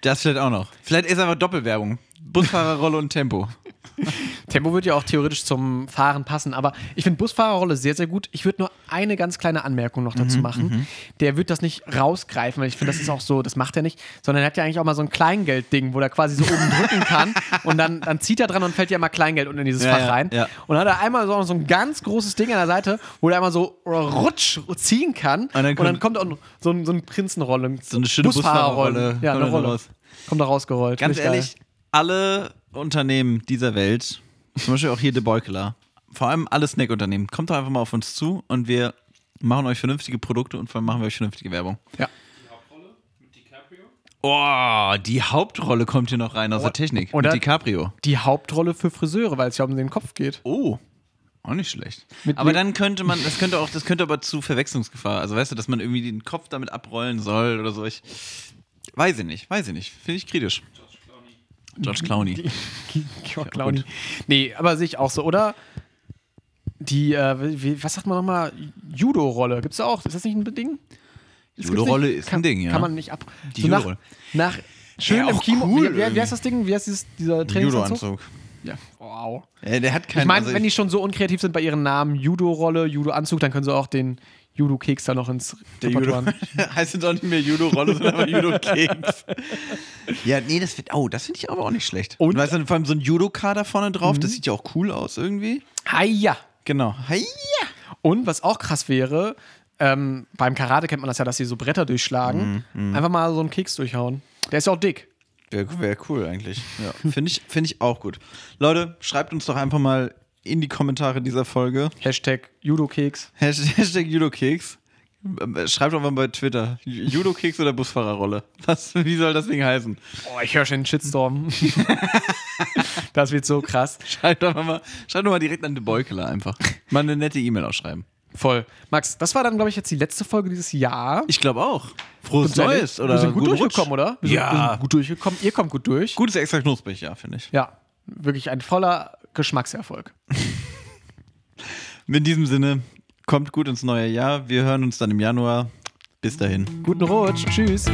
Speaker 1: Das vielleicht auch noch. Vielleicht ist aber Doppelwerbung. Busfahrerrolle und Tempo. <laughs>
Speaker 2: Tempo würde ja auch theoretisch zum Fahren passen, aber ich finde Busfahrerrolle sehr, sehr gut. Ich würde nur eine ganz kleine Anmerkung noch
Speaker 1: Mhm,
Speaker 2: dazu machen. Der wird das nicht rausgreifen, weil ich finde, das ist auch so, das macht er nicht, sondern er hat ja eigentlich auch mal so ein Kleingeldding, wo er quasi so oben <laughs> drücken kann und dann, dann zieht er dran und fällt ja mal Kleingeld unten in dieses
Speaker 1: Ja,
Speaker 2: Fach
Speaker 1: ja,
Speaker 2: rein.
Speaker 1: ja.
Speaker 2: Und dann hat er einmal so, so ein ganz großes Ding an der Seite, wo er einmal so rutsch ziehen kann und
Speaker 1: dann
Speaker 2: dann,
Speaker 1: kommt-
Speaker 2: kommt auch so, ein, so eine Prinzenrolle.
Speaker 1: So eine schöne Busfahrerrolle
Speaker 2: Ja,
Speaker 1: kommt
Speaker 2: eine Rolle.
Speaker 1: raus.
Speaker 2: Kommt da rausgerollt.
Speaker 1: Ganz
Speaker 2: Finde ich geil.
Speaker 1: ehrlich, alle Unternehmen dieser Welt, zum Beispiel auch hier De Beukeler, vor allem alle Snack-Unternehmen, kommt doch einfach mal auf uns zu und wir machen euch vernünftige Produkte und vor allem machen wir euch vernünftige Werbung.
Speaker 2: Ja.
Speaker 1: Oh, die Hauptrolle kommt hier noch rein aus der Technik.
Speaker 2: oder-
Speaker 1: Mit DiCaprio.
Speaker 2: Die Hauptrolle für Friseure, weil es ja um den Kopf geht.
Speaker 1: Oh. Auch nicht schlecht.
Speaker 2: Mit
Speaker 1: aber dann könnte man, das könnte auch, das könnte aber zu Verwechslungsgefahr. Also weißt du, dass man irgendwie den Kopf damit abrollen soll oder so. Ich weiß ich nicht, weiß ich nicht. Finde ich kritisch. George Clooney.
Speaker 2: Ja, Clowny. Nee, aber sehe ich auch so. Oder die, äh, wie, was sagt man nochmal? Judo-Rolle. Gibt es auch? Ist das nicht ein Ding?
Speaker 1: Judo-Rolle ist ein
Speaker 2: kann,
Speaker 1: Ding, ja.
Speaker 2: Kann man nicht ab.
Speaker 1: Die
Speaker 2: so nach,
Speaker 1: Judo-Rolle.
Speaker 2: nach schön
Speaker 1: Ja,
Speaker 2: im Kimo.
Speaker 1: cool
Speaker 2: wie, wie, heißt das Ding? Wie heißt dieses, dieser Trainingsanzug?
Speaker 1: Judo-Anzug.
Speaker 2: Ja. Wow.
Speaker 1: Ja, der hat keinen.
Speaker 2: Ich meine,
Speaker 1: also
Speaker 2: wenn die schon so unkreativ sind bei ihren Namen, Judo-Rolle, Judo-Anzug, dann können sie auch den Judo-Keks da noch ins
Speaker 1: der Judo <laughs> heißt jetzt auch nicht mehr Judo-Rolle, sondern einfach Judo-Keks. ja, nee, das wird, oh, das finde ich aber auch nicht schlecht.
Speaker 2: Und-
Speaker 1: Und weißt du, vor allem so ein Judo-Kader vorne drauf, das sieht ja auch cool aus irgendwie.
Speaker 2: Hiya.
Speaker 1: Genau. Hi.
Speaker 2: Und was auch krass wäre, ähm, beim Karate kennt man das ja, dass sie so Bretter durchschlagen.
Speaker 1: Mhm,
Speaker 2: Einfach mal so einen Keks durchhauen. Der ist ja auch dick.
Speaker 1: Wäre wär cool eigentlich. Ja. Finde ich, find ich auch gut. Leute, schreibt uns doch einfach mal in die Kommentare dieser Folge.
Speaker 2: Hashtag Judo-Keks.
Speaker 1: Hashtag, <laughs> Hashtag Judokeks. Schreibt doch mal bei Twitter. Judokeks oder Busfahrerrolle? Was, wie soll das Ding heißen?
Speaker 2: Oh, ich höre schon einen Shitstorm. <laughs> das wird so krass.
Speaker 1: Schreibt doch mal, schreibt doch mal direkt an De Beukeler einfach. Mal eine nette E-Mail ausschreiben.
Speaker 2: Voll. Max, das war dann, glaube ich, jetzt die letzte Folge dieses Jahr.
Speaker 1: Ich glaube auch. Frohes Neues oder
Speaker 2: Wir sind gut durchgekommen,
Speaker 1: Rutsch.
Speaker 2: oder? Wir sind,
Speaker 1: Ja.
Speaker 2: wir sind gut durchgekommen. Ihr kommt gut durch.
Speaker 1: Gutes extra knusprig, ja, finde ich.
Speaker 2: Ja, wirklich ein voller Geschmackserfolg.
Speaker 1: In diesem Sinne, kommt gut ins neue Jahr. Wir hören uns dann im Januar. Bis dahin.
Speaker 2: Guten Rutsch. Tschüss.